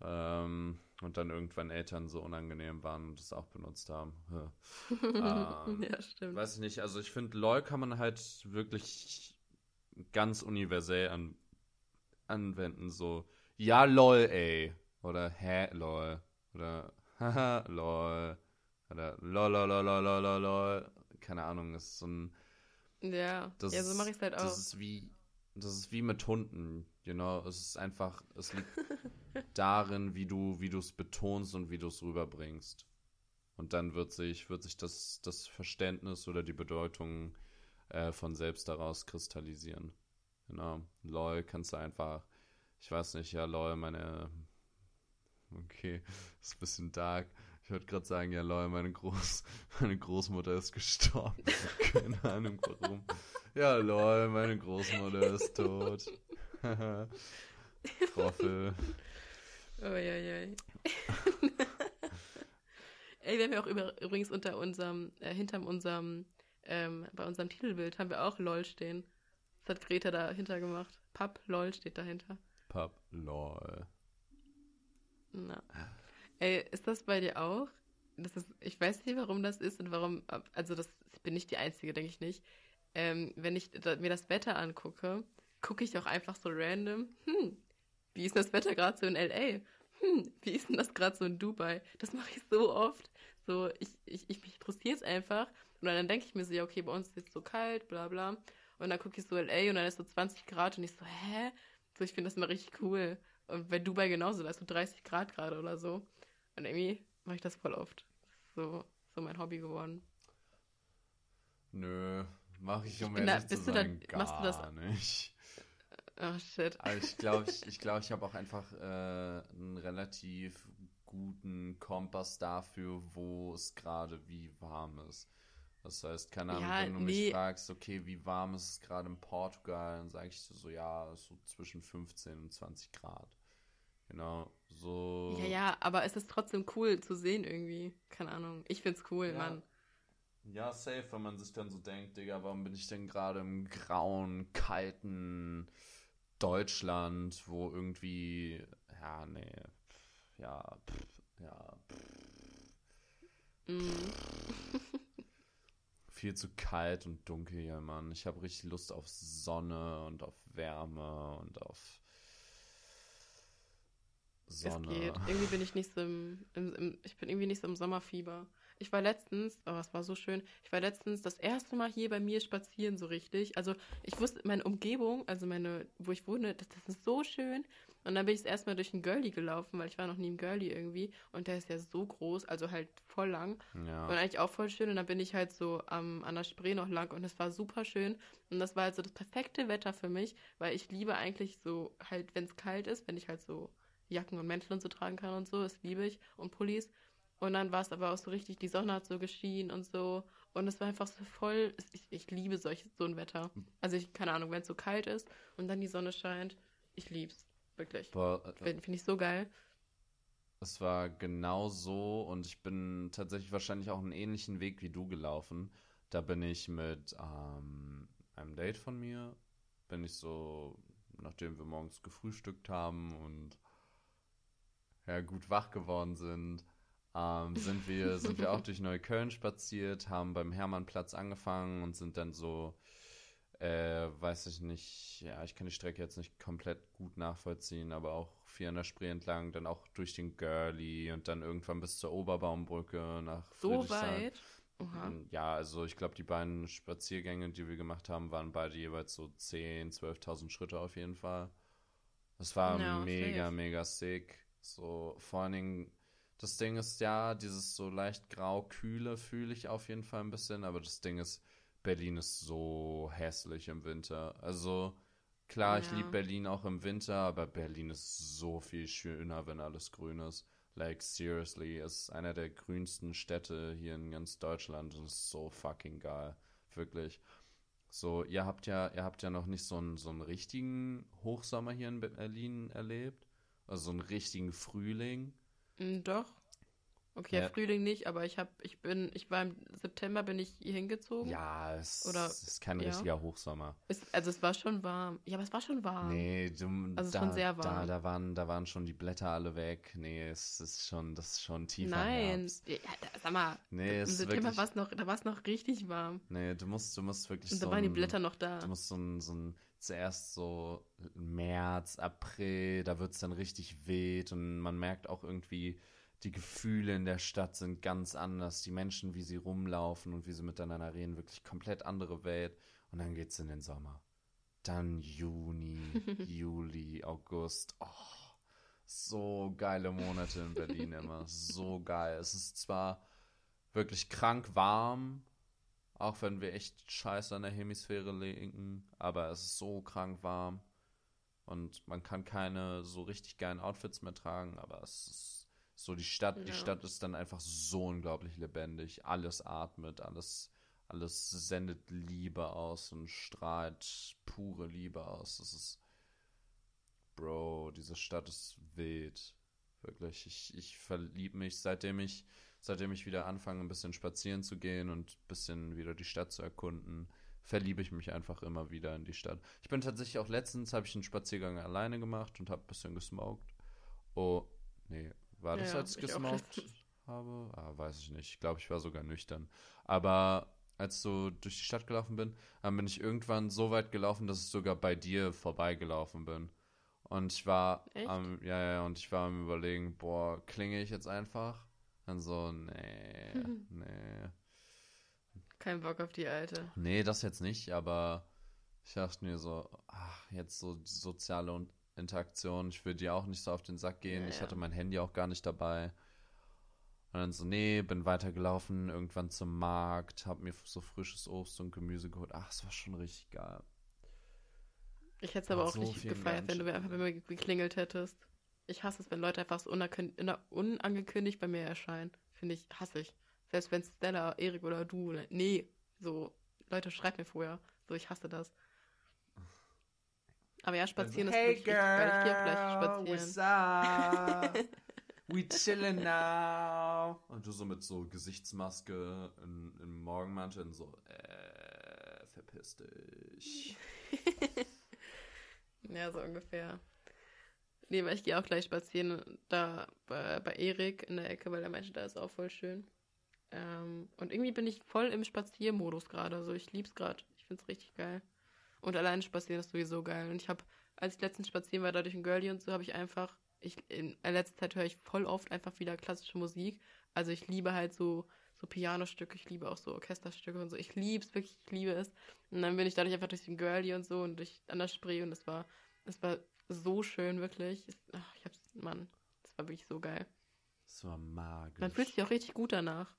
Ähm, und dann irgendwann Eltern so unangenehm waren und es auch benutzt haben. [LAUGHS] ähm, ja, stimmt. Weiß ich nicht. Also ich finde, LOL kann man halt wirklich ganz universell an, anwenden. So, ja, LOL, ey. Oder hä, LOL. Oder [LAUGHS] haha, LOL. Oder lol, lol, lol, lol, lol, lol. Keine Ahnung, das ist so ein. Ja, ja so mache ich es halt auch. Das ist wie, das ist wie mit Hunden. You know, es ist einfach, es liegt [LAUGHS] darin, wie du, wie du es betonst und wie du es rüberbringst. Und dann wird sich, wird sich das, das Verständnis oder die Bedeutung äh, von selbst daraus kristallisieren. Genau. LOL kannst du einfach, ich weiß nicht, ja, LOL, meine, okay, [LAUGHS] ist ein bisschen dark. Ich wollte gerade sagen, ja, lol, meine, Groß, [LAUGHS] meine Großmutter ist gestorben. Keine Ahnung warum. Ja, lol, meine Großmutter ist tot. [LAUGHS] Troffel. Uiuiui. [LAUGHS] Ey, wir haben ja auch über, übrigens unter unserem, äh, hinterm unserem, ähm, bei unserem Titelbild haben wir auch LOL stehen. Das hat Greta dahinter gemacht. Pub LOL steht dahinter. Pub LOL. Na. Ey, ist das bei dir auch? Das ist, ich weiß nicht, warum das ist und warum, also das bin ich die Einzige, denke ich nicht. Ähm, wenn ich da, mir das Wetter angucke, gucke ich auch einfach so random, hm, wie ist das Wetter gerade so in L.A.? Hm, wie ist denn das gerade so in Dubai? Das mache ich so oft. So, ich, ich, ich mich interessiert es einfach. Und dann denke ich mir so, ja, okay, bei uns ist es so kalt, bla bla. Und dann gucke ich so L.A. und dann ist so 20 Grad und ich so, hä? So, ich finde das mal richtig cool. Und bei Dubai genauso, da ist so 30 Grad gerade oder so. Und irgendwie mache ich das voll oft. So, so mein Hobby geworden. Nö, mache ich um ehrlich zu sein, da, gar machst du das, nicht. Oh shit. Aber ich glaube, ich, [LAUGHS] ich, glaub, ich habe auch einfach äh, einen relativ guten Kompass dafür, wo es gerade wie warm ist. Das heißt, keine Ahnung, ja, wenn du nee. mich fragst, okay, wie warm ist es gerade in Portugal, dann sage ich so, ja, so zwischen 15 und 20 Grad. Genau, so. Ja, ja, aber es ist trotzdem cool zu sehen irgendwie. Keine Ahnung. Ich find's cool, ja. Mann. Ja, safe, wenn man sich dann so denkt, Digga, warum bin ich denn gerade im grauen, kalten Deutschland, wo irgendwie, ja, nee, pff, ja, pff, ja, pff, Mhm. [LAUGHS] viel zu kalt und dunkel hier, Mann. Ich habe richtig Lust auf Sonne und auf Wärme und auf Sonne. Es geht. Irgendwie bin ich nicht so im, im, im, ich bin irgendwie nicht so im Sommerfieber. Ich war letztens, oh, es war so schön, ich war letztens das erste Mal hier bei mir spazieren so richtig. Also ich wusste, meine Umgebung, also meine, wo ich wohne, das, das ist so schön. Und dann bin ich das erste Mal durch den Girlie gelaufen, weil ich war noch nie im Girlie irgendwie. Und der ist ja so groß, also halt voll lang. Ja. Und eigentlich auch voll schön. Und dann bin ich halt so am an der Spree noch lang und es war super schön. Und das war halt so das perfekte Wetter für mich, weil ich liebe eigentlich so halt, wenn es kalt ist, wenn ich halt so Jacken und Mäntel und so tragen kann und so, das liebe ich. Und Pullis. Und dann war es aber auch so richtig, die Sonne hat so geschienen und so. Und es war einfach so voll, ich, ich liebe solch, so ein Wetter. Also ich, keine Ahnung, wenn es so kalt ist und dann die Sonne scheint, ich lieb's. Wirklich. Boah, äh, Finde find ich so geil. Es war genau so und ich bin tatsächlich wahrscheinlich auch einen ähnlichen Weg wie du gelaufen. Da bin ich mit ähm, einem Date von mir, bin ich so, nachdem wir morgens gefrühstückt haben und ja gut wach geworden sind, ähm, sind wir [LAUGHS] sind wir auch durch Neukölln spaziert, haben beim Hermannplatz angefangen und sind dann so äh, weiß ich nicht, ja, ich kann die Strecke jetzt nicht komplett gut nachvollziehen, aber auch viel an der Spree entlang, dann auch durch den Girlie und dann irgendwann bis zur Oberbaumbrücke nach So weit. Oha. Und Ja, also ich glaube, die beiden Spaziergänge, die wir gemacht haben, waren beide jeweils so 10.000, 12.000 Schritte auf jeden Fall. Das war Ja, mega, mega sick. So, vor allen Dingen, das Ding ist ja, dieses so leicht grau-kühle fühle ich auf jeden Fall ein bisschen, aber das Ding ist, Berlin ist so hässlich im Winter. Also, klar, ich Ja. liebe Berlin auch im Winter, aber Berlin ist so viel schöner, wenn alles grün ist. Like, seriously, es ist einer der grünsten Städte hier in ganz Deutschland und es ist so fucking geil. Wirklich. So, ihr habt ja, ihr habt ja noch nicht so einen, so einen richtigen Hochsommer hier in Berlin erlebt. Also so einen richtigen Frühling. Mm, Doch. Okay, Ja. Frühling nicht, aber ich hab, ich bin, ich war im September bin ich hier hingezogen. Ja, es, Oder- ist kein ja. richtiger Hochsommer. Es, also es war schon warm. Ja, aber es war schon warm. Nee, du, Also da, schon sehr Da, warm. da, waren, da waren schon die Blätter alle weg. Nee, es ist schon, das ist schon tiefer Nein. Herbst. Ja, da, sag mal, Nee, im September war es noch, da war es noch richtig warm. Nee, du musst, du musst wirklich Und so da waren die ein- Blätter noch da. Du musst so ein, so ein zuerst so März, April, da wird es dann richtig wild und man merkt auch irgendwie, die Gefühle in der Stadt sind ganz anders. Die Menschen, wie sie rumlaufen und wie sie miteinander reden, wirklich komplett andere Welt. Und dann geht's in den Sommer. Dann Juni, [LAUGHS] Juli, August. Oh, so geile Monate in Berlin immer. So geil. Es ist zwar wirklich krank warm, auch wenn wir echt scheiße an der Hemisphäre liegen, aber es ist so krank warm und man kann keine so richtig geilen Outfits mehr tragen, aber es ist so die Stadt, die Ja. Stadt ist dann einfach so unglaublich lebendig. Alles atmet, alles, alles sendet Liebe aus und strahlt pure Liebe aus. Es ist, Bro, diese Stadt ist wild. Wirklich, ich, ich verlieb mich, seitdem ich, seitdem ich wieder anfange, ein bisschen spazieren zu gehen und ein bisschen wieder die Stadt zu erkunden, verliebe ich mich einfach immer wieder in die Stadt. Ich bin tatsächlich auch letztens, habe ich einen Spaziergang alleine gemacht und habe ein bisschen gesmoked. Oh, nee, war das, Ja, als ich gesmoked habe? Ah, weiß ich nicht. Ich glaube, ich war sogar nüchtern. Aber als so durch die Stadt gelaufen bin, dann bin ich irgendwann so weit gelaufen, dass ich sogar bei dir vorbeigelaufen bin. Und ich war am, ja, ja, und ich war am überlegen, boah, klinge ich jetzt einfach? Dann so, nee, [LAUGHS] nee. Kein Bock auf die alte. Nee, das jetzt nicht, aber ich dachte mir so, ach, jetzt so soziale Un- Interaktion, ich würde dir auch nicht so auf den Sack gehen. Ja, ich hatte mein Handy auch gar nicht dabei. Und dann so, nee, bin weitergelaufen, irgendwann zum Markt, hab mir so frisches Obst und Gemüse geholt. Ach, es war schon richtig geil. Ich hätte es aber auch so viel gefeiert, wenn du mir einfach bei mir geklingelt hättest. Ich hasse es, wenn Leute einfach so unangekün- una- unangekündigt bei mir erscheinen. Finde ich, hasse ich. Selbst wenn Stella, Erik oder du, oder- nee, so, Leute, schreibt mir vorher. So, ich hasse das. Aber ja, spazieren ist wirklich richtig geil. Ich gehe auch gleich spazieren. up? We chillin' now. Und du so mit so Gesichtsmaske in, im Morgenmantel und so, äh, verpiss dich. [LAUGHS] ja, so ungefähr. Nee, weil ich gehe auch gleich spazieren da bei, bei Erik in der Ecke, weil er meinte, da ist auch voll schön. Ähm, und irgendwie bin ich voll im Spaziermodus gerade. Also ich lieb's gerade. Ich find's richtig geil. Und alleine spazieren ist sowieso geil. Und ich habe, als ich letztens spazieren war, da durch den Girlie und so, habe ich einfach, ich, in letzter Zeit höre ich voll oft einfach wieder klassische Musik. Also ich liebe halt so, so Pianostücke, ich liebe auch so Orchesterstücke und so. Ich liebe es wirklich, ich liebe es. Und dann bin ich dadurch einfach durch den Girlie und so und durch an der Spree und es war, es war so schön, wirklich. Ach, ich hab's, Mann, das war wirklich so geil. Das war magisch. Man fühlt sich auch richtig gut danach.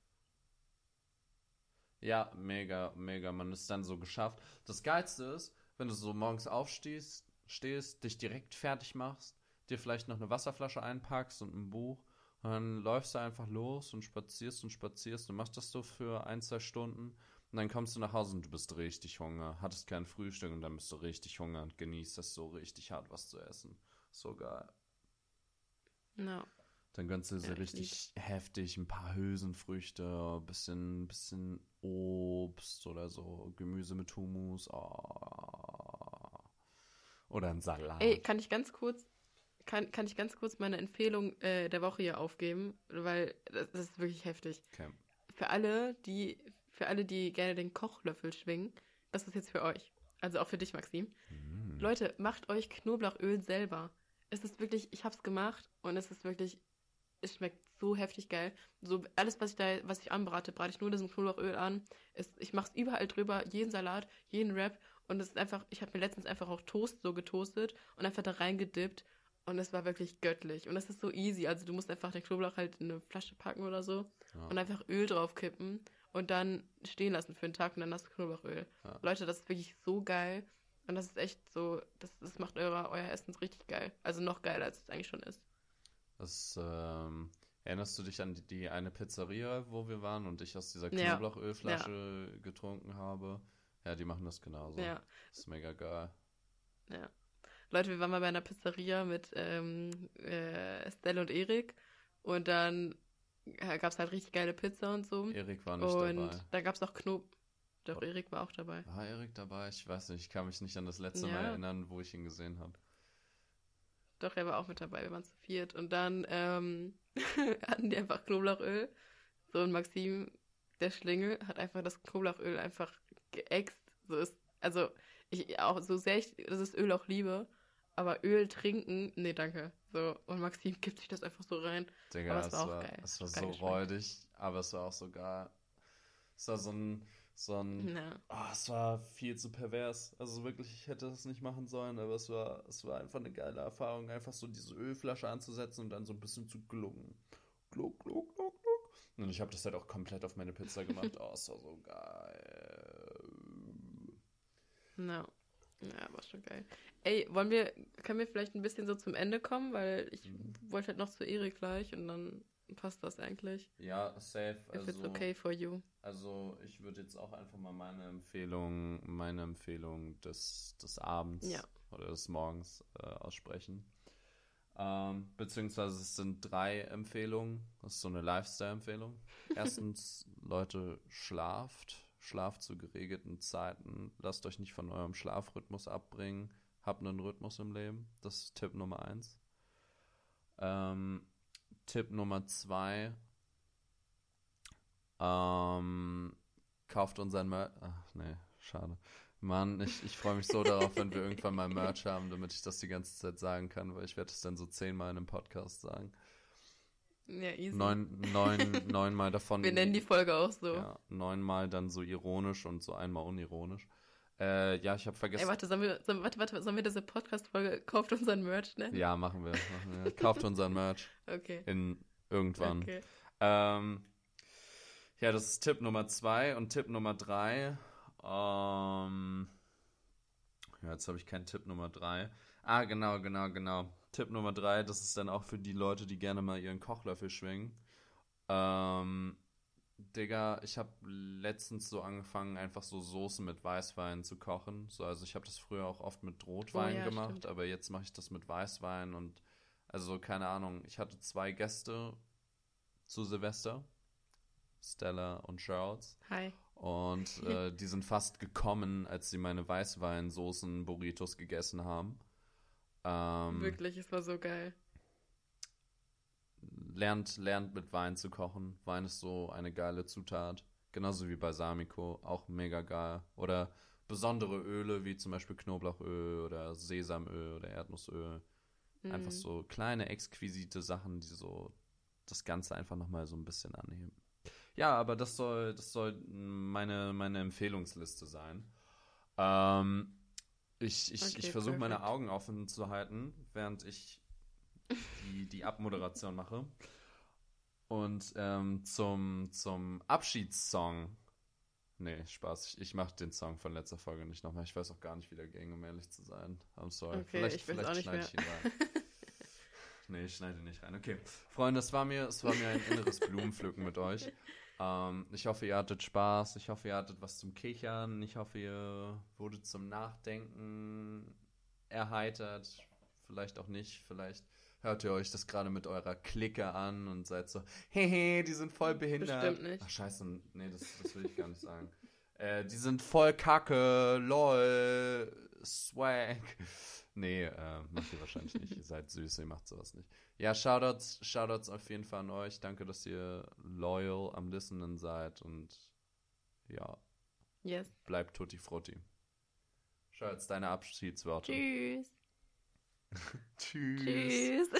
Ja, mega, mega. Man ist dann so geschafft. Das Geilste ist, wenn du so morgens aufstehst, stehst, dich direkt fertig machst, dir vielleicht noch eine Wasserflasche einpackst und ein Buch. Und dann läufst du einfach los und spazierst und spazierst und machst das so für ein, zwei Stunden. Und dann kommst du nach Hause und du bist richtig Hunger. Hattest kein Frühstück und dann bist du richtig Hunger und genießt das so richtig hart, was zu essen. So geil. No. Dann gönnst du so Ja, ich richtig heftig ein paar Hülsenfrüchte, bisschen, bisschen Obst oder so, Gemüse mit Hummus. Oh. Oder ein Salat. Ey, kann ich ganz kurz, kann, kann ich ganz kurz meine Empfehlung äh, der Woche hier aufgeben, weil das, das ist wirklich heftig. Okay. Für alle, die, für alle, die gerne den Kochlöffel schwingen, das ist jetzt für euch. Also auch für dich, Maxim. Mm. Leute, macht euch Knoblauchöl selber. Es ist wirklich, ich hab's gemacht und es ist wirklich, es schmeckt so heftig geil. So alles, was ich da, was ich anbrate, brate ich nur diesen Knoblauchöl an. Es, ich mach's überall drüber, jeden Salat, jeden Wrap und es ist einfach, ich habe mir letztens einfach auch Toast so getoastet und einfach da reingedippt und es war wirklich göttlich und es ist so easy. Also du musst einfach den Knoblauch halt in eine Flasche packen oder so Ja. und einfach Öl draufkippen und dann stehen lassen für einen Tag und dann hast du Knoblauchöl. Ja. Leute, das ist wirklich so geil. Und das ist echt so, das, das macht eure, euer Essen richtig geil. Also noch geiler, als es eigentlich schon ist. Das, ähm, erinnerst du dich an die, die eine Pizzeria, wo wir waren und ich aus dieser Ja. Knoblauchölflasche getrunken habe? Ja, die machen das genauso. Ja, Das ist mega geil. ja. Leute, wir waren mal bei einer Pizzeria mit ähm, äh, Estelle und Erik. Und dann gab es halt richtig geile Pizza und so. Erik war nicht und dabei. da gab es auch Knob. Doch, Erik war auch dabei. War Erik dabei? Ich weiß nicht, ich kann mich nicht an das letzte Ja. Mal erinnern, wo ich ihn gesehen habe. Doch, er war auch mit dabei, wir waren zu viert. Und dann ähm, [LAUGHS] hatten die einfach Knoblauchöl. So, und Maxim, der Schlingel, hat einfach das Knoblauchöl einfach geäxt. So ist, also, ich auch, so sehr ich das Öl auch liebe, aber Öl trinken, nee, danke. So, und Maxim [LAUGHS] gibt sich das einfach so rein. Digga, Aber es es war auch war, geil. es war so räudig, aber es war auch so geil. Es war so ein, so ein, Ja. oh, es war viel zu pervers. Also wirklich, ich hätte das nicht machen sollen, aber es war, es war einfach eine geile Erfahrung, einfach so diese Ölflasche anzusetzen und dann so ein bisschen zu glucken. Gluck, gluck, gluck, gluck. Und ich habe das halt auch komplett auf meine Pizza gemacht. Oh, es war so geil. No. Ja, war schon geil. Ey, wollen wir, können wir vielleicht ein bisschen so zum Ende kommen, weil ich Mhm. wollte halt noch zu Erik gleich und dann passt das eigentlich. Ja, safe. If it's Also, okay for you. also ich würde jetzt auch einfach mal meine Empfehlung, meine Empfehlung des, des Abends Ja. oder des Morgens äh, aussprechen. Ähm, beziehungsweise es sind drei Empfehlungen. Das ist so eine Lifestyle-Empfehlung. [LAUGHS] Erstens, Leute, schlaft. Schlaft zu geregelten Zeiten. Lasst euch nicht von eurem Schlafrhythmus abbringen. Habt einen Rhythmus im Leben. Das ist Tipp Nummer eins. Ähm, Tipp Nummer zwei. Ähm, kauft unseren Merch. Ach, nee, schade. Mann, ich, ich freue mich so darauf, wenn wir irgendwann mal Merch haben, damit ich das die ganze Zeit sagen kann, weil ich werde es dann so zehnmal in einem Podcast sagen. Ja, easy. Neun, neun, neunmal davon. Wir nennen die Folge auch so. Ja, neunmal dann so ironisch und so einmal unironisch. Äh, ja, ich habe vergessen. Ey, warte, sollen wir, sollen, warte, warte, sollen wir diese Podcast-Folge Kauft unseren Merch nennen? ja, machen wir, machen wir. Kauft [LAUGHS] unseren Merch Okay. in irgendwann. Okay. Ähm, ja, das ist Tipp Nummer zwei und Tipp Nummer drei. Ähm, ja, jetzt habe ich keinen Tipp Nummer drei. Ah, genau, genau, genau. Tipp Nummer drei, das ist dann auch für die Leute, die gerne mal ihren Kochlöffel schwingen. Ähm, Digga, ich habe letztens so angefangen, einfach so Soßen mit Weißwein zu kochen. So, also ich habe das früher auch oft mit Rotwein Oh ja, gemacht, stimmt. aber jetzt mache ich das mit Weißwein und also keine Ahnung, ich hatte zwei Gäste zu Silvester Stella und Charles. Hi. Und [LAUGHS] äh, die sind fast gekommen, als sie meine Weißweinsoßen-Burritos gegessen haben. Ähm, Wirklich, es war so geil. Lernt, lernt mit Wein zu kochen. Wein ist so eine geile Zutat. Genauso wie Balsamico, auch mega geil. Oder besondere Öle, wie zum Beispiel Knoblauchöl oder Sesamöl oder Erdnussöl. Einfach Mhm. so kleine, exquisite Sachen, die so das Ganze einfach nochmal so ein bisschen anheben. Ja, aber das soll, das soll meine, meine Empfehlungsliste sein. Ähm, ich ich, Okay, ich versuche meine. Augen offen zu halten, während ich die, die Abmoderation mache. Und ähm, zum, zum Abschiedssong. Nee, Spaß. Ich, ich mache den Song von letzter Folge nicht nochmal. Ich weiß auch gar nicht, wie der ging, um ehrlich zu sein. I'm sorry. Okay, vielleicht ich vielleicht auch nicht schneide mehr. ich ihn rein. [LAUGHS] Nee, ich schneide ihn nicht rein. Okay. Freunde, es war mir, es war mir ein inneres Blumenpflücken mit euch. Ähm, ich hoffe, ihr hattet Spaß. Ich hoffe, ihr hattet was zum Kichern. Ich hoffe, ihr wurdet zum Nachdenken erheitert. Vielleicht auch nicht. Vielleicht hört ihr euch das gerade mit eurer Clique an und seid so, hehe, die sind voll behindert. Bestimmt nicht. Ach, scheiße. Nee, das, das will ich gar nicht sagen. [LAUGHS] Äh, die sind voll kacke, lol, swag. Nee, äh, macht ihr wahrscheinlich nicht. Ihr seid süß, ihr macht sowas nicht. Ja, Shoutouts, Shoutouts auf jeden Fall an euch. Danke, dass ihr loyal am Listenen seid und ja, Yes. bleibt tutti frutti. Jetzt deine Abschiedsworte. Tschüss. [LAUGHS] Tschüss. Tschüss.